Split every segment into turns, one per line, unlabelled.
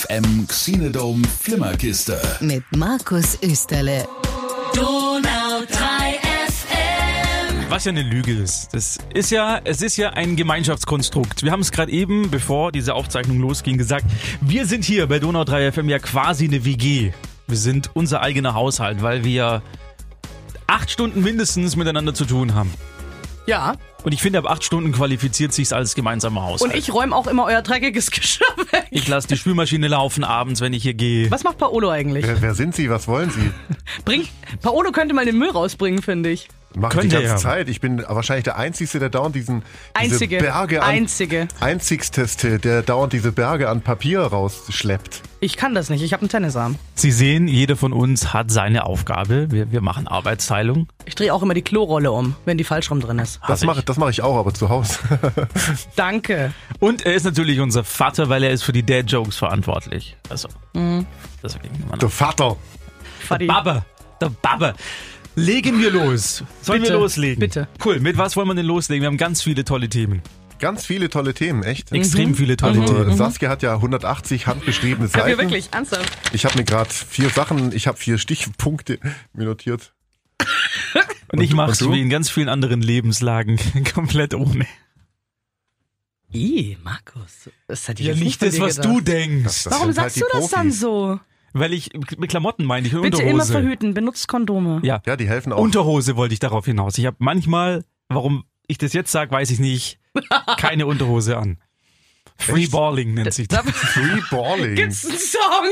FM Xenodome Flimmerkiste.
Mit Markus Österle.
Donau 3 FM.
Was ja eine Lüge ist. Das ist ja, es ist ja ein Gemeinschaftskonstrukt. Wir haben es gerade eben, bevor diese Aufzeichnung losging, gesagt. Wir sind hier bei Donau 3 FM ja quasi eine WG. Wir sind unser eigener Haushalt, weil wir acht Stunden mindestens miteinander zu tun haben.
Ja,
Und ich finde, ab acht Stunden qualifiziert sich's als gemeinsamer Haushalt.
und ich räume auch immer euer dreckiges Geschirr weg.
Ich lasse die Spülmaschine laufen abends, wenn ich hier gehe.
Was macht Paolo eigentlich?
Wer, wer sind Sie? Was wollen Sie?
Bring, Paolo könnte mal den Müll rausbringen, finde ich.
Mache die ganze
ja.
Zeit. Ich bin wahrscheinlich der Einzige, der dauernd diesen
Einzige.
diese Berge an,
Einzige.
Einzigste, der dauernd diese Berge an Papier rausschleppt.
Ich kann das nicht, ich habe einen Tennisarm.
Sie sehen, jeder von uns hat seine Aufgabe. Wir, wir machen Arbeitsteilung.
Ich drehe auch immer die Klorolle um, wenn die falsch rum drin ist.
Das mache das mache ich auch, aber zu Hause.
Danke.
Und er ist natürlich unser Vater, weil er ist für die Dad-Jokes verantwortlich. Also, deswegen immer noch.
der Vater.
Fadi.
Babbe, der Babbe. Legen wir los. Sollen
Bitte,
wir loslegen?
bitte.
Cool, mit was wollen wir denn loslegen? Wir haben ganz viele tolle Themen.
Ganz viele tolle Themen, echt.
Extrem viele tolle
Also
Themen.
Saskia hat ja 180 handgeschriebene
Haben wir
Seiten.
wirklich, ernsthaft?
Ich habe mir gerade vier Sachen, ich habe vier Stichpunkte mir notiert.
Und ich
und
mache es wie in ganz vielen anderen Lebenslagen komplett ohne.
Ih, Markus. Das ich
Ja, nicht das, was
gedacht.
du denkst.
Das
Warum
sind
sagst
halt
du das dann so?
Weil ich, mit Klamotten meine ich, und
Bitte
Unterhose.
immer verhüten, benutzt Kondome.
Ja,
Ja, die helfen auch.
Unterhose wollte ich darauf hinaus. Ich habe manchmal, warum ich das jetzt sage, weiß ich nicht, keine Unterhose an. Free
Echt?
Balling nennt sich das.
Free Balling.
Gibt's einen Song?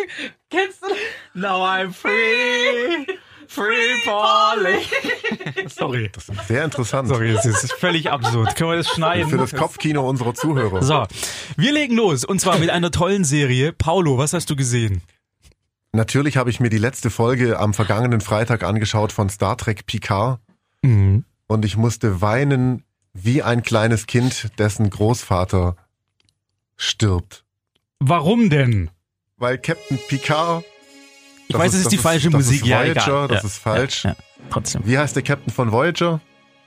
Kennst du
Now I'm free, free balling. Sorry.
Das ist sehr interessant.
Sorry, es ist völlig absurd. Können wir das schneiden?
Für das Kopfkino unserer Zuhörer.
So, wir legen los. Und zwar mit einer tollen Serie. Paulo, was hast du gesehen?
Natürlich habe ich mir die letzte Folge am vergangenen Freitag angeschaut von Star Trek Picard und ich musste weinen wie ein kleines Kind, dessen Großvater stirbt.
Warum denn?
Weil Captain Picard.
Ich
das
weiß, es ist die falsche
das
Musik.
Ist
ja,
Voyager,
egal.
das
ja,
ist falsch.
Ja, ja, trotzdem.
Wie heißt der Captain von Voyager?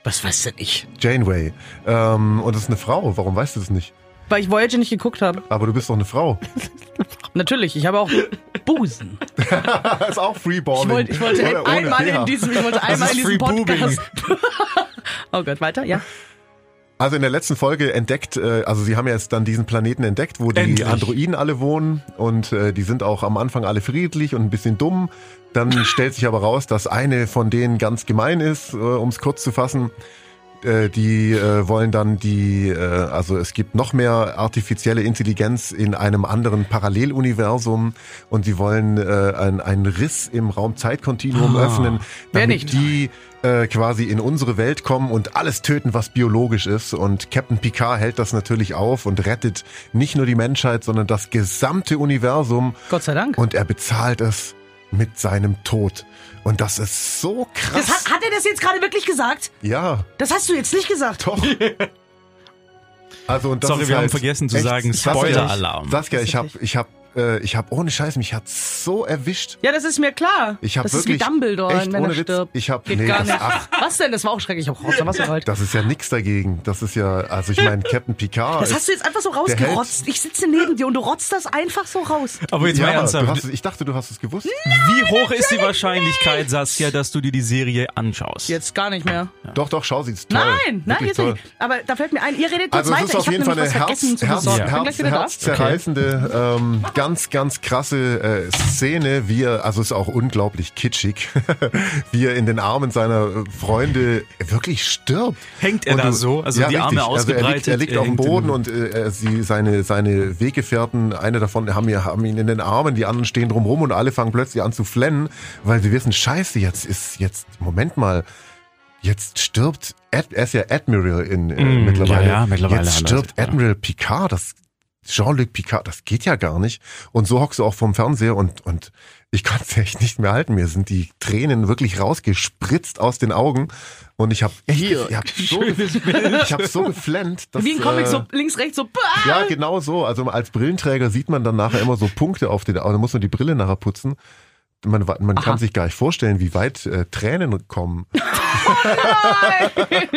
Was weiß denn ich?
Janeway. Ähm, und das ist eine Frau. Warum weißt du das nicht?
Weil ich Voyager nicht geguckt habe.
Aber du bist doch eine Frau.
Natürlich, ich habe auch Busen.
Das ist auch Freeballing.
Ich wollte, ich wollte
Oder
einmal in diesem, ich wollte einmal in diesem Podcast. oh Gott, weiter, ja.
Also in der letzten Folge entdeckt, äh, also sie haben jetzt dann diesen Planeten entdeckt, wo die
Endlich.
Androiden alle wohnen und äh, die sind auch am Anfang alle friedlich und ein bisschen dumm. Dann stellt sich aber raus, dass eine von denen ganz gemein ist, äh, um es kurz zu fassen. Äh, die äh, wollen dann die, äh, also es gibt noch mehr artifizielle Intelligenz in einem anderen Paralleluniversum und sie wollen äh, ein- einen Riss im Raum-Zeit-Kontinuum
Ah.
öffnen, damit die äh, quasi in unsere Welt kommen und alles töten, was biologisch ist. Und Captain Picard hält das natürlich auf und rettet nicht nur die Menschheit, sondern das gesamte Universum
Gott sei Dank.
und er bezahlt es mit seinem Tod. Und das ist so krass.
Das hat, hat er das jetzt gerade wirklich gesagt?
ja,
Das hast du jetzt nicht gesagt.
doch. Also und das
Sorry,
ist
wir haben
halt
vergessen zu sagen, Spoiler-Alarm.
Saskia, ich habe ich hab, äh, ich hab ohne Scheiß, mich hat so erwischt.
Ja, das ist mir klar.
Ich habe
das ist wie
wirklich
Dumbledore,
echt
wenn er
Witz,
stirbt.
ich habe nee, das, ach,
Was denn? Das war auch schrecklich. Ich hab Rotz Wasser geholt.
das ist ja nix dagegen. Das ist ja, also ich meine, Captain Picard.
Das
ist-
hast du jetzt einfach so rausgerotzt. Ich sitze neben dir und du rotzt das einfach so raus.
Aber jetzt mal
Ja, du
ernsthaft.
hast, ich dachte, du hast es gewusst.
Wie hoch ist die Wahrscheinlichkeit, Saskia, dass du dir die Serie anschaust?
Jetzt gar nicht mehr.
Doch, doch, schau, sie ist toll.
Nein, nein,
Wirklich
jetzt
toll.
nicht. Aber da fällt mir ein, ihr redet kurz
Also es
weiter.
ist auf
ich habe
jeden Fall
nämlich
eine
was
Herz,
vergessen zu
Herz,
besorgen. Ich bin
Herz,
gleich wieder da.
herzzerreißende, ähm, ganz, ganz krasse äh, Szene, wie er, also es ist auch unglaublich kitschig, wie er in den Armen seiner Freunde wirklich stirbt.
Hängt er
Und
da
du-
so? Also die Arme
Also er liegt,
ausgebreitet,
er liegt auf dem Boden und äh, sie, seine, seine Weggefährten, eine davon haben, ihn- haben ihn in den Armen, die anderen stehen drumrum und alle fangen plötzlich an zu flennen, weil sie wissen, scheiße, jetzt ist, jetzt, Moment mal, jetzt stirbt, Ad, er ist ja Admiral in, äh,
Mm,
mittlerweile.
ja, ja, mittlerweile
Jetzt stirbt
ja.
Admiral Picard, das, Jean-Luc Picard, das geht ja gar nicht. Und so hockst du auch vom Fernseher und, und ich konnte es echt nicht mehr halten. Mir sind die Tränen wirklich rausgespritzt aus den Augen. Und ich habe echt, ich hab so, ich hab so geflennt. Dass,
Wie ein Comic,
äh,
so links, rechts, so. bah!
ja, genau so. Also als Brillenträger sieht man dann nachher immer so Punkte auf den Augen. Da muss man die Brille nachher putzen. Man, man kann sich gar nicht vorstellen, wie weit äh, Tränen kommen.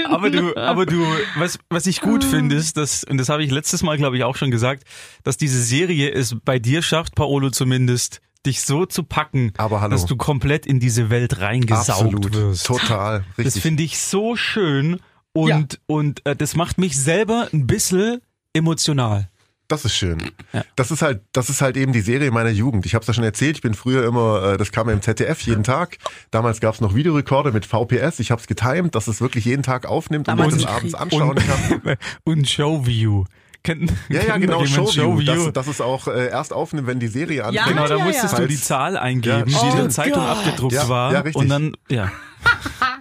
Aber du, aber du, was, was ich gut finde, ist, dass, und das habe ich letztes Mal, glaube ich, auch schon gesagt, dass diese Serie es bei dir schafft, Paolo zumindest, dich so zu packen, dass du komplett in diese Welt reingesaugt
Absolut,
wirst.
total,
Das
richtig.
finde ich so schön und, und äh, das macht mich selber ein bisschen emotional.
Das ist schön.
Ja.
Das ist halt, das ist halt eben die Serie meiner Jugend. Ich habe es ja schon erzählt. Ich bin früher immer, äh, das kam im ZDF jeden Tag. Damals gab es noch Videorekorder mit VPS. Ich habe es getimed, dass es wirklich jeden Tag aufnimmt und
Damals
man es abends anschauen kann.
und Showview. Kennt,
Ja, ja, genau. Showview.
Showview?
Dass, dass es auch äh, erst aufnimmt, wenn die Serie anfängt.
Ja,
Genau, da
ja,
musstest
ja.
du die Zahl eingeben,
Ja,
die in der. Zeitung
Gott.
abgedruckt
Ja,
war.
ja, richtig.
und dann, ja.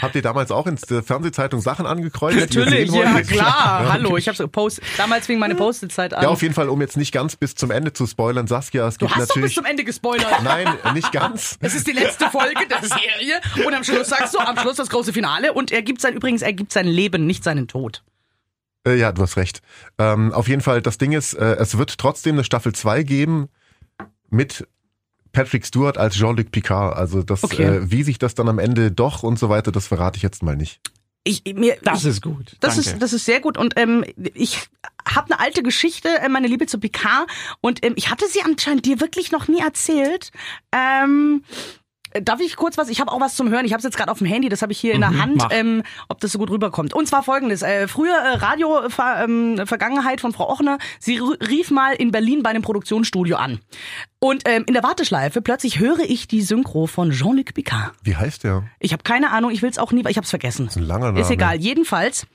Habt ihr damals auch in der Fernsehzeitung Sachen angekreuzt?
Natürlich, ja
wolltet?
klar.
Ja.
Hallo, ich habe so Post. Damals fing meine Post-it-Zeit an.
Ja, auf jeden Fall, um jetzt nicht ganz bis zum Ende zu spoilern, Saskia, es
du
gibt
hast doch bis
natürlich.
zum Ende gespoilert.
Nein, nicht ganz.
Es ist die letzte Folge der Serie und am Schluss sagst du, am Schluss das große Finale und er gibt sein übrigens, er gibt sein Leben, nicht seinen Tod.
Äh, ja, du hast recht. Ähm, auf jeden Fall, das Ding ist, äh, es wird trotzdem eine Staffel 2 geben mit Patrick Stewart als Jean-Luc Picard. Also das,
Okay.
äh, wie sich das dann am Ende doch und so weiter, das verrate ich jetzt mal nicht.
Ich, mir,
Das
ich,
ist gut.
Das
Danke.
ist, das ist sehr gut und ähm, ich habe eine alte Geschichte, äh, meine Liebe zu Picard und ähm, ich hatte sie anscheinend dir wirklich noch nie erzählt. Ähm, Darf ich kurz was? Ich habe auch was zum Hören. Ich habe es jetzt gerade auf dem Handy, das habe ich hier in der Hand,
mach.
ähm, ob das so gut rüberkommt. Und zwar folgendes. Äh, früher äh, Radio Ver, ähm, Vergangenheit von Frau Ochner, sie rief mal in Berlin bei einem Produktionsstudio an. Und ähm, in der Warteschleife plötzlich höre ich die Synchro von Jean-Luc Picard.
Wie heißt der?
Ich habe keine Ahnung, ich will es auch nie, weil ich habe es vergessen.
ein langer Name.
Ist egal. Jedenfalls,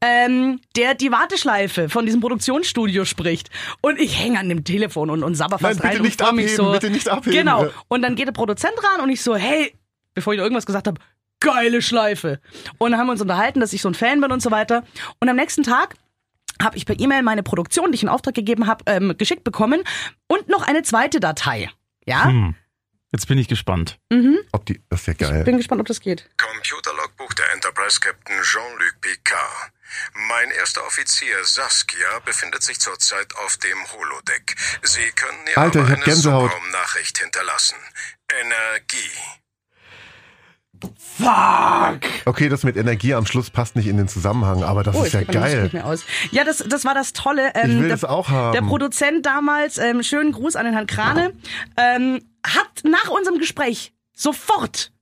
ähm, der die Warteschleife von diesem Produktionsstudio spricht. Und ich hänge an dem Telefon und, und sabber fast
Nein, bitte
rein
nicht
und freu mich
abheben,
so.
bitte nicht abheben.
Genau. Und dann geht der Produzent ran und ich so, hey, bevor ich noch irgendwas gesagt habe, geile Schleife. Und dann haben wir uns unterhalten, dass ich so ein Fan bin und so weiter. Und am nächsten Tag habe ich per E-Mail meine Produktion, die ich in Auftrag gegeben habe, ähm, geschickt bekommen und noch eine zweite Datei. Ja,
Hm. Jetzt bin ich gespannt.
Ob die, das ist ja geil.
bin gespannt, ob das geht.
Computerlogbuch der Enterprise Captain Jean-Luc Picard. Mein erster Offizier Saskia befindet sich zurzeit auf dem Holodeck. Sie können ihr
Alter, ich
eine. Subraumnachricht hinterlassen. Energie.
Okay, das mit Energie am Schluss passt nicht in den Zusammenhang, aber das
Oh,
ist ja geil.
nicht mehr aus. Ja, das, das war das Tolle. Ähm,
Ich will
der,
das auch haben.
Der Produzent damals, ähm, schönen Gruß an den Herrn Krane, ähm, hat nach unserem Gespräch sofort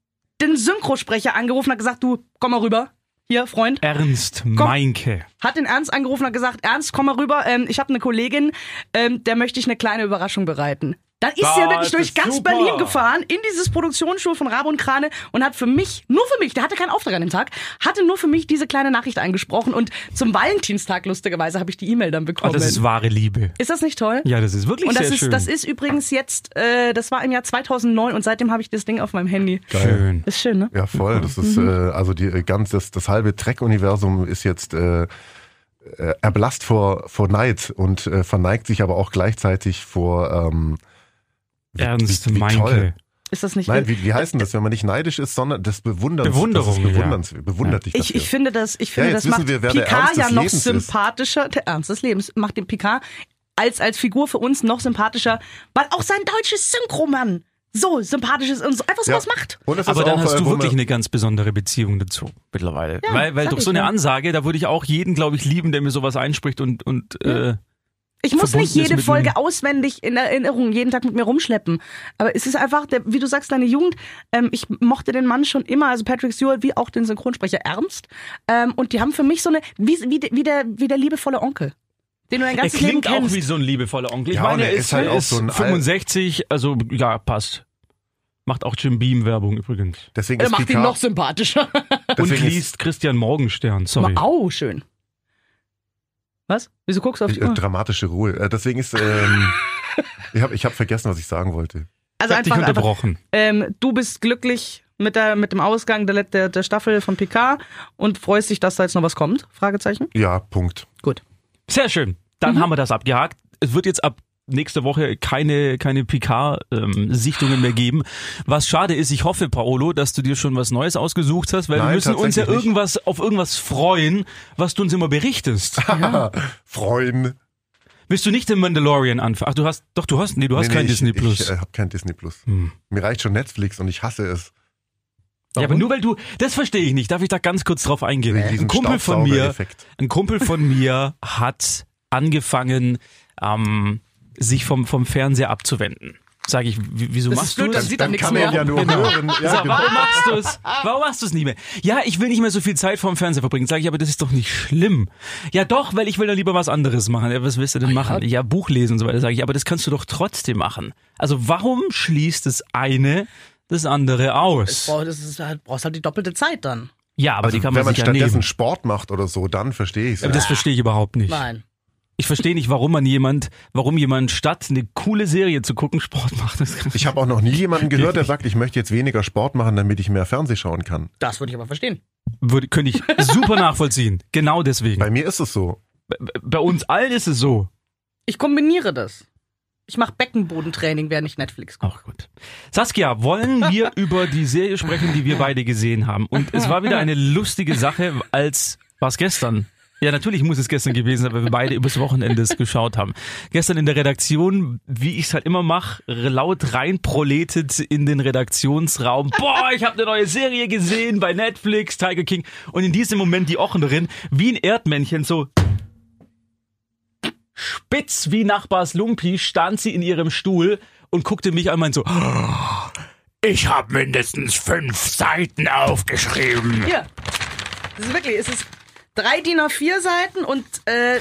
den Synchrosprecher angerufen und hat gesagt, du, komm mal rüber. Hier, Freund.
Ernst Meinke.
Hat den Ernst angerufen und hat gesagt, Ernst, komm mal rüber. Ähm, ich habe eine Kollegin, ähm, der möchte ich eine kleine Überraschung bereiten. Dann ist
Ah,
er wirklich durch ganz
super.
Berlin gefahren, in dieses Produktionsschul von Rabe und Krane und hat für mich, nur für mich, der hatte keinen Auftrag an dem Tag, hatte nur für mich diese kleine Nachricht eingesprochen und zum Valentinstag lustigerweise habe ich die E-Mail dann
Oh,
bekommen.
das ist wahre Liebe.
Ist das nicht toll?
Ja, das ist wirklich
Und das
sehr
ist,
schön.
das ist übrigens jetzt, äh, das war im Jahr 2009 und seitdem habe ich das Ding auf meinem Handy.
schön.
Ist schön, ne?
Ja, voll. Das ist
Mhm.
äh, also die ganz das, das halbe Trek-Universum ist jetzt äh, äh, erblasst vor vor Neid und äh, verneigt sich aber auch gleichzeitig vor ähm,
Ernst
wie, wie
Meinke.
toll.
Ist das nicht
Nein, wie, wie heißt denn das, wenn man nicht neidisch ist, sondern das bewundert
Bewunderung,
das ist
ja.
bewunderns, bewundert dich
Ich, ich finde das, ich finde,
Ja,
das macht
wir,
Picard ja noch
Lebens ist.
sympathischer, der Ernst des Lebens macht den Picard als, als Figur für uns noch sympathischer, weil auch sein deutsches Synchromann so sympathisch ist und so einfach sowas macht.
Und es ist
Aber dann
auch,
hast
äh,
du wirklich eine ganz besondere Beziehung dazu mittlerweile.
Ja,
weil weil durch
ich
so eine
ja.
Ansage, da würde ich auch jeden, glaube ich, lieben, der mir sowas einspricht und, und äh,
Ich muss nicht jede Folge
mir.
auswendig in Erinnerung jeden Tag mit mir rumschleppen. Aber es ist einfach, der, wie du sagst, deine Jugend. Ähm, ich mochte den Mann schon immer, also Patrick Stewart, wie auch den Synchronsprecher Ernst. Ähm, und die haben für mich so eine, wie, wie, wie, der, wie der liebevolle Onkel, den du dein
er
ganzes Leben
klingt auch
kennst.
wie so ein liebevoller Onkel. Ich
Ja, und
meine,
er
er
ist
ist,
halt
er
auch so ein Al-
65, also ja, passt. Macht auch Jim Beam Werbung übrigens.
Deswegen
Er
ist
macht ihn noch sympathischer.
Und
deswegen ist,
liest Christian Morgenstern, sorry.
Au, schön. Was? Wieso guckst du auf die
äh,
Uhr?
dramatische Ruhe. Äh, deswegen ist ähm, ich habe ich hab vergessen, was ich sagen wollte.
Also
ich hab dich
einfach, einfach
unterbrochen.
ähm, du bist glücklich mit, der, mit dem Ausgang der, der, der Staffel von Picard und freust dich, dass da jetzt noch was kommt? Fragezeichen.
Ja, Punkt.
Gut.
Sehr schön. Dann haben wir das abgehakt. Es wird jetzt ab nächste Woche keine, keine Picard-Sichtungen mehr geben. Was schade ist, ich hoffe, Paolo, dass du dir schon was Neues ausgesucht hast, weil wir
Nein,
müssen uns ja
nicht.
irgendwas auf irgendwas freuen, was du uns immer berichtest.
Freuen.
Willst du nicht den Mandalorian anfangen? Ach, du hast, doch, du hast, nee, du hast
Nee,
kein
nee,
Disney
ich,
Plus.
Ich äh, habe kein Disney Plus.
Hm.
Mir reicht schon Netflix und ich hasse es.
ja, aber nur weil du, das verstehe ich nicht. Darf ich da ganz kurz drauf eingehen?
Diesem
Ein Kumpel von mir, ein Kumpel von mir hat angefangen, ähm, sich vom, vom Fernseher abzuwenden. Sag ich, wieso
Das
machst du
dann
das?
sieht er nichts
kann
mehr.
man ja nur
Genau.
hören. Ja,
Sag,
genau.
warum machst du es? Warum machst du es nicht mehr? Ja, ich will nicht mehr so viel Zeit vorm Fernseher verbringen. Sag ich, aber das ist doch nicht schlimm. Ja, doch, weil ich will dann lieber was anderes machen. Ja, was willst du denn machen? Ja, Buch lesen und so weiter. Sag ich, aber das kannst du doch trotzdem machen. Also warum schließt das eine das andere aus?
Das ist halt, brauchst halt die doppelte Zeit dann.
Ja, aber die kann man
Also Wenn man
sich ja
stattdessen
nehmen.
Sport macht oder so, dann verstehe ich es.
Aber das verstehe ich überhaupt nicht.
Nein.
Ich verstehe nicht, warum man jemand, warum jemand statt eine coole Serie zu gucken Sport macht.
Ich habe auch noch nie jemanden gehört, der sagt, ich möchte jetzt weniger Sport machen, damit ich mehr Fernseh schauen kann.
Das würde ich aber verstehen.
würde, könnte ich super nachvollziehen. Genau deswegen.
Bei mir ist es so.
Bei, bei uns allen ist es so.
Ich kombiniere das. Ich mache Beckenbodentraining, während ich Netflix gucke.
Auch gut. Saskia, wollen wir über die Serie sprechen, die wir beide gesehen haben? Und es war wieder eine lustige Sache, als war es gestern. Ja, natürlich muss es gestern gewesen sein, weil wir beide übers Wochenende es geschaut haben. Gestern in der Redaktion, wie ich es halt immer mache, laut reinproletet in den Redaktionsraum. Boah, ich habe eine neue Serie gesehen bei Netflix, Tiger King. Und in diesem Moment die Ochnerin, wie ein Erdmännchen, so spitz wie Nachbars Lumpi, stand sie in ihrem Stuhl und guckte mich an und meinte so, ich habe mindestens fünf Seiten aufgeschrieben.
Hier. Das ist wirklich, es ist drei DIN A4 Seiten und äh,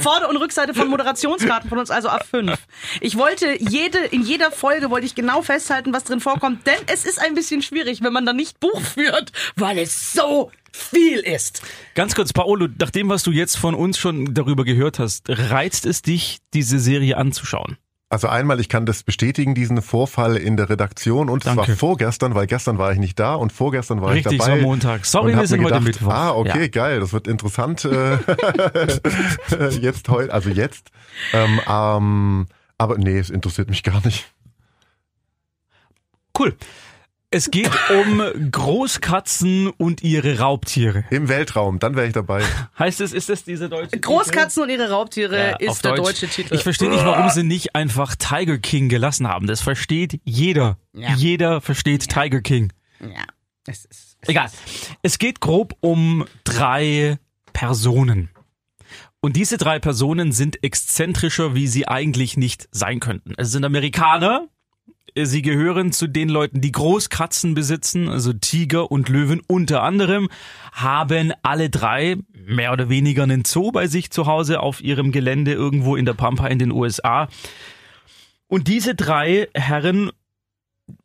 Vorder- und Rückseite von Moderationskarten von uns, also A5. Ich wollte jede, in jeder Folge wollte ich genau festhalten, was drin vorkommt, denn es ist ein bisschen schwierig, wenn man dann nicht Buch führt, weil es so viel ist.
Ganz kurz, Paolo, nach dem, was du jetzt von uns schon darüber gehört hast, reizt es dich, diese Serie anzuschauen?
Also einmal, ich kann das bestätigen, diesen Vorfall in der Redaktion und
Danke.
war vorgestern, weil gestern war ich nicht da und vorgestern war
Richtig,
ich dabei.
war Montag. Sorry, wir sind
mir
heute
gedacht,
Mittwoch.
Ah, okay,
Ja.
geil, das wird interessant. Äh, jetzt heute, also jetzt. Ähm, ähm, aber nee, es interessiert mich gar nicht.
Cool. Es geht um Großkatzen und ihre Raubtiere.
Im Weltraum, dann wäre ich dabei.
Heißt es, ist das diese deutsche Titel?
Großkatzen und ihre Raubtiere
Ja,
ist der
Deutsch.
deutsche Titel.
Ich verstehe nicht, warum sie nicht einfach Tiger King gelassen haben. Das versteht jeder.
Ja.
Jeder versteht Tiger King.
ja, es ist. Es
Egal. Es geht grob um drei Personen. Und diese drei Personen sind exzentrischer, wie sie eigentlich nicht sein könnten. Es sind Amerikaner. Sie gehören zu den Leuten, die Großkatzen besitzen, also Tiger und Löwen unter anderem, haben alle drei mehr oder weniger einen Zoo bei sich zu Hause auf ihrem Gelände irgendwo in der Pampa in den USA. Und diese drei Herren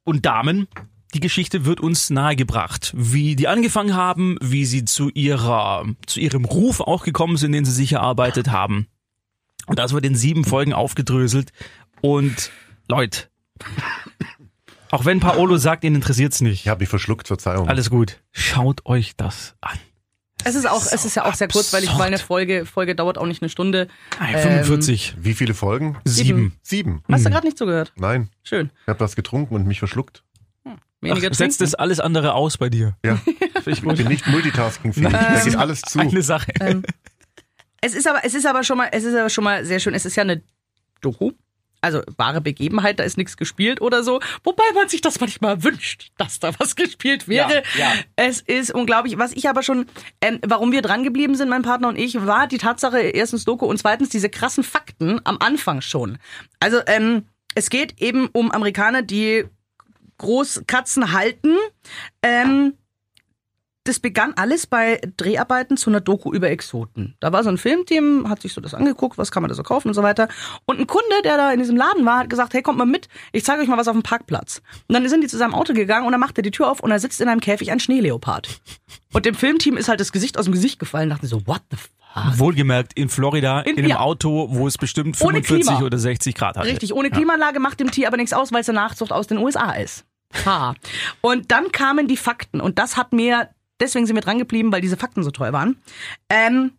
und Damen, die Geschichte wird uns nahegebracht, wie die angefangen haben, wie sie zu ihrer, zu ihrem Ruf auch gekommen sind, den sie sich erarbeitet haben. Und das wird in sieben Folgen aufgedröselt. Und Leute, auch wenn Paolo sagt, ihn interessiert's nicht.
Ich habe mich verschluckt, Verzeihung.
Alles gut. Schaut euch das an.
Es ist auch, es ist ja auch sehr kurzweilig, weil eine Folge, Folge dauert auch nicht eine Stunde.
Nein, 45.
Wie viele Folgen?
Sieben.
Sieben.
Hast du gerade nicht zugehört?
Nein,
Schön.
ich habe was getrunken und mich verschluckt.
Weniger
Ach, setzt das alles andere aus bei dir.
Ja,
ich
ich bin nicht multitaskingfähig. Da geht alles zu.
Eine Sache.
Es ist aber, es ist aber schon mal, es ist aber schon mal sehr schön. Es ist ja eine Doku. Also wahre Begebenheit, da ist nichts gespielt oder so. Wobei man sich das manchmal wünscht, dass da was gespielt wäre.
Ja, ja.
Es ist unglaublich. Was ich aber schon, ähm, warum wir dran geblieben sind, mein Partner und ich, war die Tatsache, erstens Doku und zweitens diese krassen Fakten am Anfang schon. Also ähm, es geht eben um Amerikaner, die Großkatzen halten. Ähm, das begann alles bei Dreharbeiten zu einer Doku über Exoten. Da war so ein Filmteam, hat sich so das angeguckt, was kann man da so kaufen und so weiter. Und ein Kunde, der da in diesem Laden war, hat gesagt, hey, kommt mal mit, ich zeige euch mal was auf dem Parkplatz. Und dann sind die zu seinem Auto gegangen und dann macht er die Tür auf und da sitzt in einem Käfig ein Schneeleopard. Und dem Filmteam ist halt das Gesicht aus dem Gesicht gefallen, dachten so, what the fuck?
Wohlgemerkt in Florida, in,
In-
einem
ja.
Auto, wo es bestimmt
Ohne
45
Klima.
oder 60 Grad hat.
Richtig, ohne Klimaanlage macht dem Tier aber nichts aus, weil es eine Nachzucht aus den USA ist. Ha. Und dann kamen die Fakten und das hat mir, deswegen sind wir dran geblieben, weil diese Fakten so toll waren. Ähm,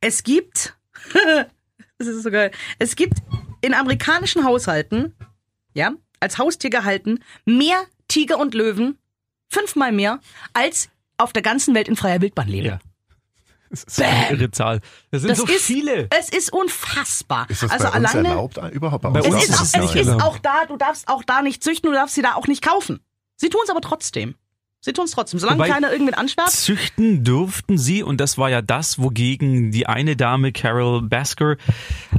es gibt, das ist so geil, es gibt in amerikanischen Haushalten, ja, als Haustier gehalten, mehr Tiger und Löwen, fünfmal mehr, als auf der ganzen Welt in freier Wildbahn leben.
Ja. Das ist eine irre Zahl. Das sind
Das
so
ist,
viele.
Es ist unfassbar.
Ist das
also
bei uns
alleine.
erlaubt überhaupt?
Bei
Es
uns
ist,
ist
auch,
es
ist auch da, du darfst auch da nicht züchten, du darfst sie da auch nicht kaufen. Sie tun es aber trotzdem. Sie tun es trotzdem. Solange
Wobei-
keiner irgendwen ansperrt.
Züchten durften sie, und das war ja das, wogegen die eine Dame, Carol Basker,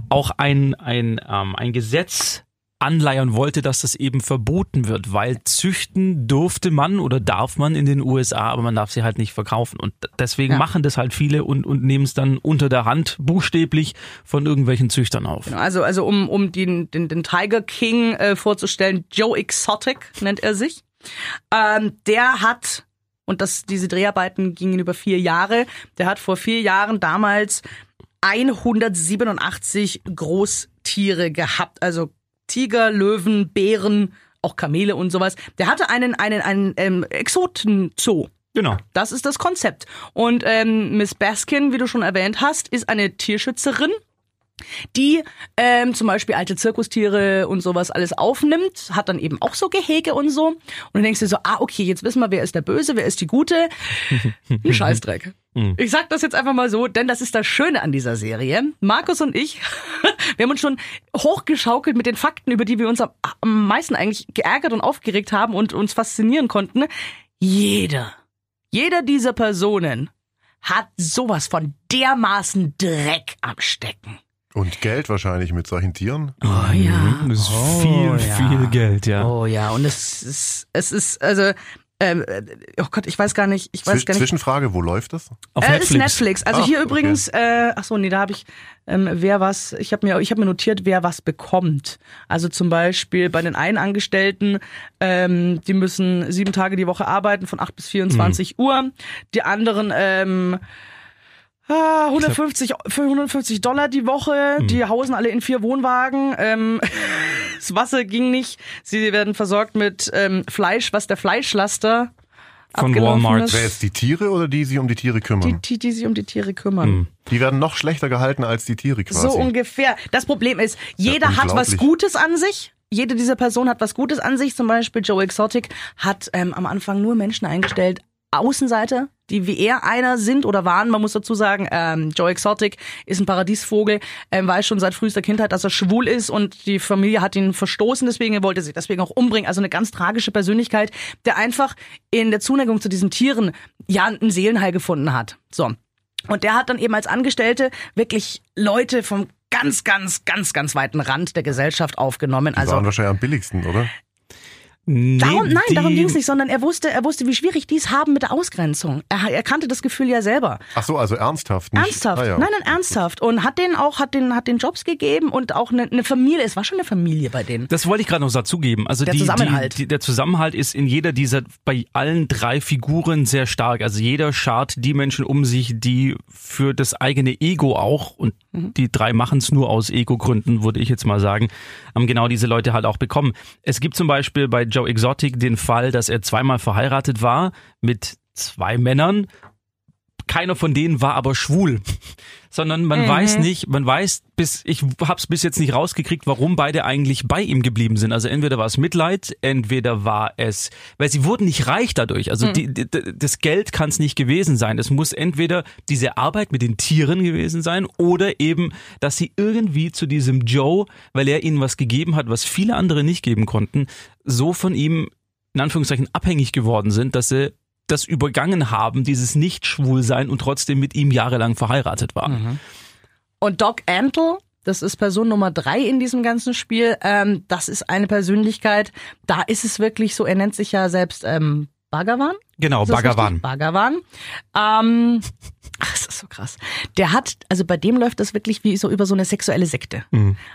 auch ein, ein, ähm, ein Gesetz anleiern wollte, dass das eben verboten wird, weil züchten durfte man oder darf man in den USA, aber man darf sie halt nicht verkaufen. Und deswegen
Ja.
machen das halt viele und, und nehmen es dann unter der Hand buchstäblich von irgendwelchen Züchtern auf.
Also, also um, um den, den, den Tiger King äh, vorzustellen, Joe Exotic nennt er sich. Ähm, der hat, und das, diese Dreharbeiten gingen über vier Jahre, der hat vor vier Jahren damals 187 Großtiere gehabt. Also Tiger, Löwen, Bären, auch Kamele und sowas. Der hatte einen, einen, einen ähm, Exotenzoo.
Genau.
Das ist das Konzept. Und ähm, Miss Baskin, wie du schon erwähnt hast, ist eine Tierschützerin, die ähm, zum Beispiel alte Zirkustiere und sowas alles aufnimmt, hat dann eben auch so Gehege und so. Und dann denkst du so, ah, okay, jetzt wissen wir, wer ist der Böse, wer ist die Gute. Ein Scheißdreck. Ich sag das jetzt einfach mal so, denn das ist das Schöne an dieser Serie. Markus und ich, wir haben uns schon hochgeschaukelt mit den Fakten, über die wir uns am, am meisten eigentlich geärgert und aufgeregt haben und uns faszinieren konnten. Jeder, jeder dieser Personen hat sowas von dermaßen Dreck am Stecken.
Und Geld wahrscheinlich mit solchen Tieren.
Oh ja.
Das ist viel, viel Geld, ja.
Oh ja, und es ist, es ist, also, ähm, äh, oh Gott, ich weiß gar nicht, ich weiß
Zwisch
gar nicht.
Zwischenfrage, wo läuft das?
Auf
äh,
Netflix.
ist Netflix. Also
Ach,
hier
okay.
übrigens, äh, ach so, nee, da habe ich, ähm, wer was, ich habe mir, ich habe mir notiert, wer was bekommt. Also zum Beispiel bei den einen Angestellten, ähm, die müssen sieben Tage die Woche arbeiten, von 8 bis 24 Uhr. Die anderen, ähm, ah, 150, für 150 Dollar die Woche. Die hausen alle in vier Wohnwagen. Ähm, das Wasser ging nicht. Sie werden versorgt mit ähm, Fleisch, was der Fleischlaster
Von Walmart.
ist.
Wer jetzt die Tiere oder die sich um die Tiere
Die,
kümmern?
die, die sich um die Tiere kümmern.
Die, werden noch schlechter gehalten als die Tiere quasi.
So ungefähr. Das Problem ist, jeder hat was. Gutes an sich. Jede dieser Personen hat was Gutes an sich. Zum Beispiel Joe Exotic hat ähm, am Anfang nur Menschen eingestellt, Außenseiter, die wie er einer sind oder waren. Man muss dazu sagen, ähm, Joe Exotic ist ein Paradiesvogel, ähm, weiß schon seit frühester Kindheit, dass er schwul ist und die Familie hat ihn verstoßen, deswegen er wollte sich deswegen auch umbringen. Also eine ganz tragische Persönlichkeit, der einfach in der Zuneigung zu diesen Tieren ja einen Seelenheil gefunden hat. So. Und der hat dann eben als Angestellte wirklich Leute vom ganz, ganz, ganz, ganz weiten Rand der Gesellschaft aufgenommen.
Die
Also
waren wahrscheinlich am billigsten, oder?
Nee,
darum, nein,
die-
darum ging es nicht, sondern er wusste, er wusste, wie schwierig die es haben mit der Ausgrenzung. Er, er kannte das Gefühl ja selber.
Ach so, also ernsthaft. Nicht?
Ernsthaft.
Ah, ja.
Nein, nein, ernsthaft. Und hat den auch, hat den, hat den Jobs gegeben und auch eine, eine Familie. Es war schon eine Familie bei denen.
Das wollte ich gerade noch dazugeben. Also
Der
die,
Zusammenhalt.
Die, die, der Zusammenhalt ist in jeder dieser, bei allen drei Figuren sehr stark. Also jeder schart die Menschen um sich, die für das eigene Ego auch, und
Mhm.
die drei machen es nur aus Ego-Gründen, würde ich jetzt mal sagen, haben genau diese Leute halt auch bekommen. Es gibt zum Beispiel bei Joe Exotic den Fall, dass er zweimal verheiratet war mit zwei Männern. Keiner von denen war aber schwul, sondern man weiß nicht, man weiß bis, ich hab's bis jetzt nicht rausgekriegt, warum beide eigentlich bei ihm geblieben sind. Also entweder war es Mitleid, entweder war es, weil sie wurden nicht reich dadurch. Also die, die, das Geld kann es nicht gewesen sein. Es muss entweder diese Arbeit mit den Tieren gewesen sein oder eben, dass sie irgendwie zu diesem Joe, weil er ihnen was gegeben hat, was viele andere nicht geben konnten, so von ihm in Anführungszeichen abhängig geworden sind, dass sie das übergangen haben, dieses Nicht-Schwulsein und trotzdem mit ihm jahrelang verheiratet waren.
Und Doc Antle, das ist Person Nummer drei in diesem ganzen Spiel, ähm, das ist eine Persönlichkeit, da ist es wirklich so, er nennt sich ja selbst ähm, Bhagavan.
Genau, Bhagavan.
Bhagavan. Ähm, ach, das ist so krass. Der hat, also bei dem läuft das wirklich wie so über so eine sexuelle Sekte.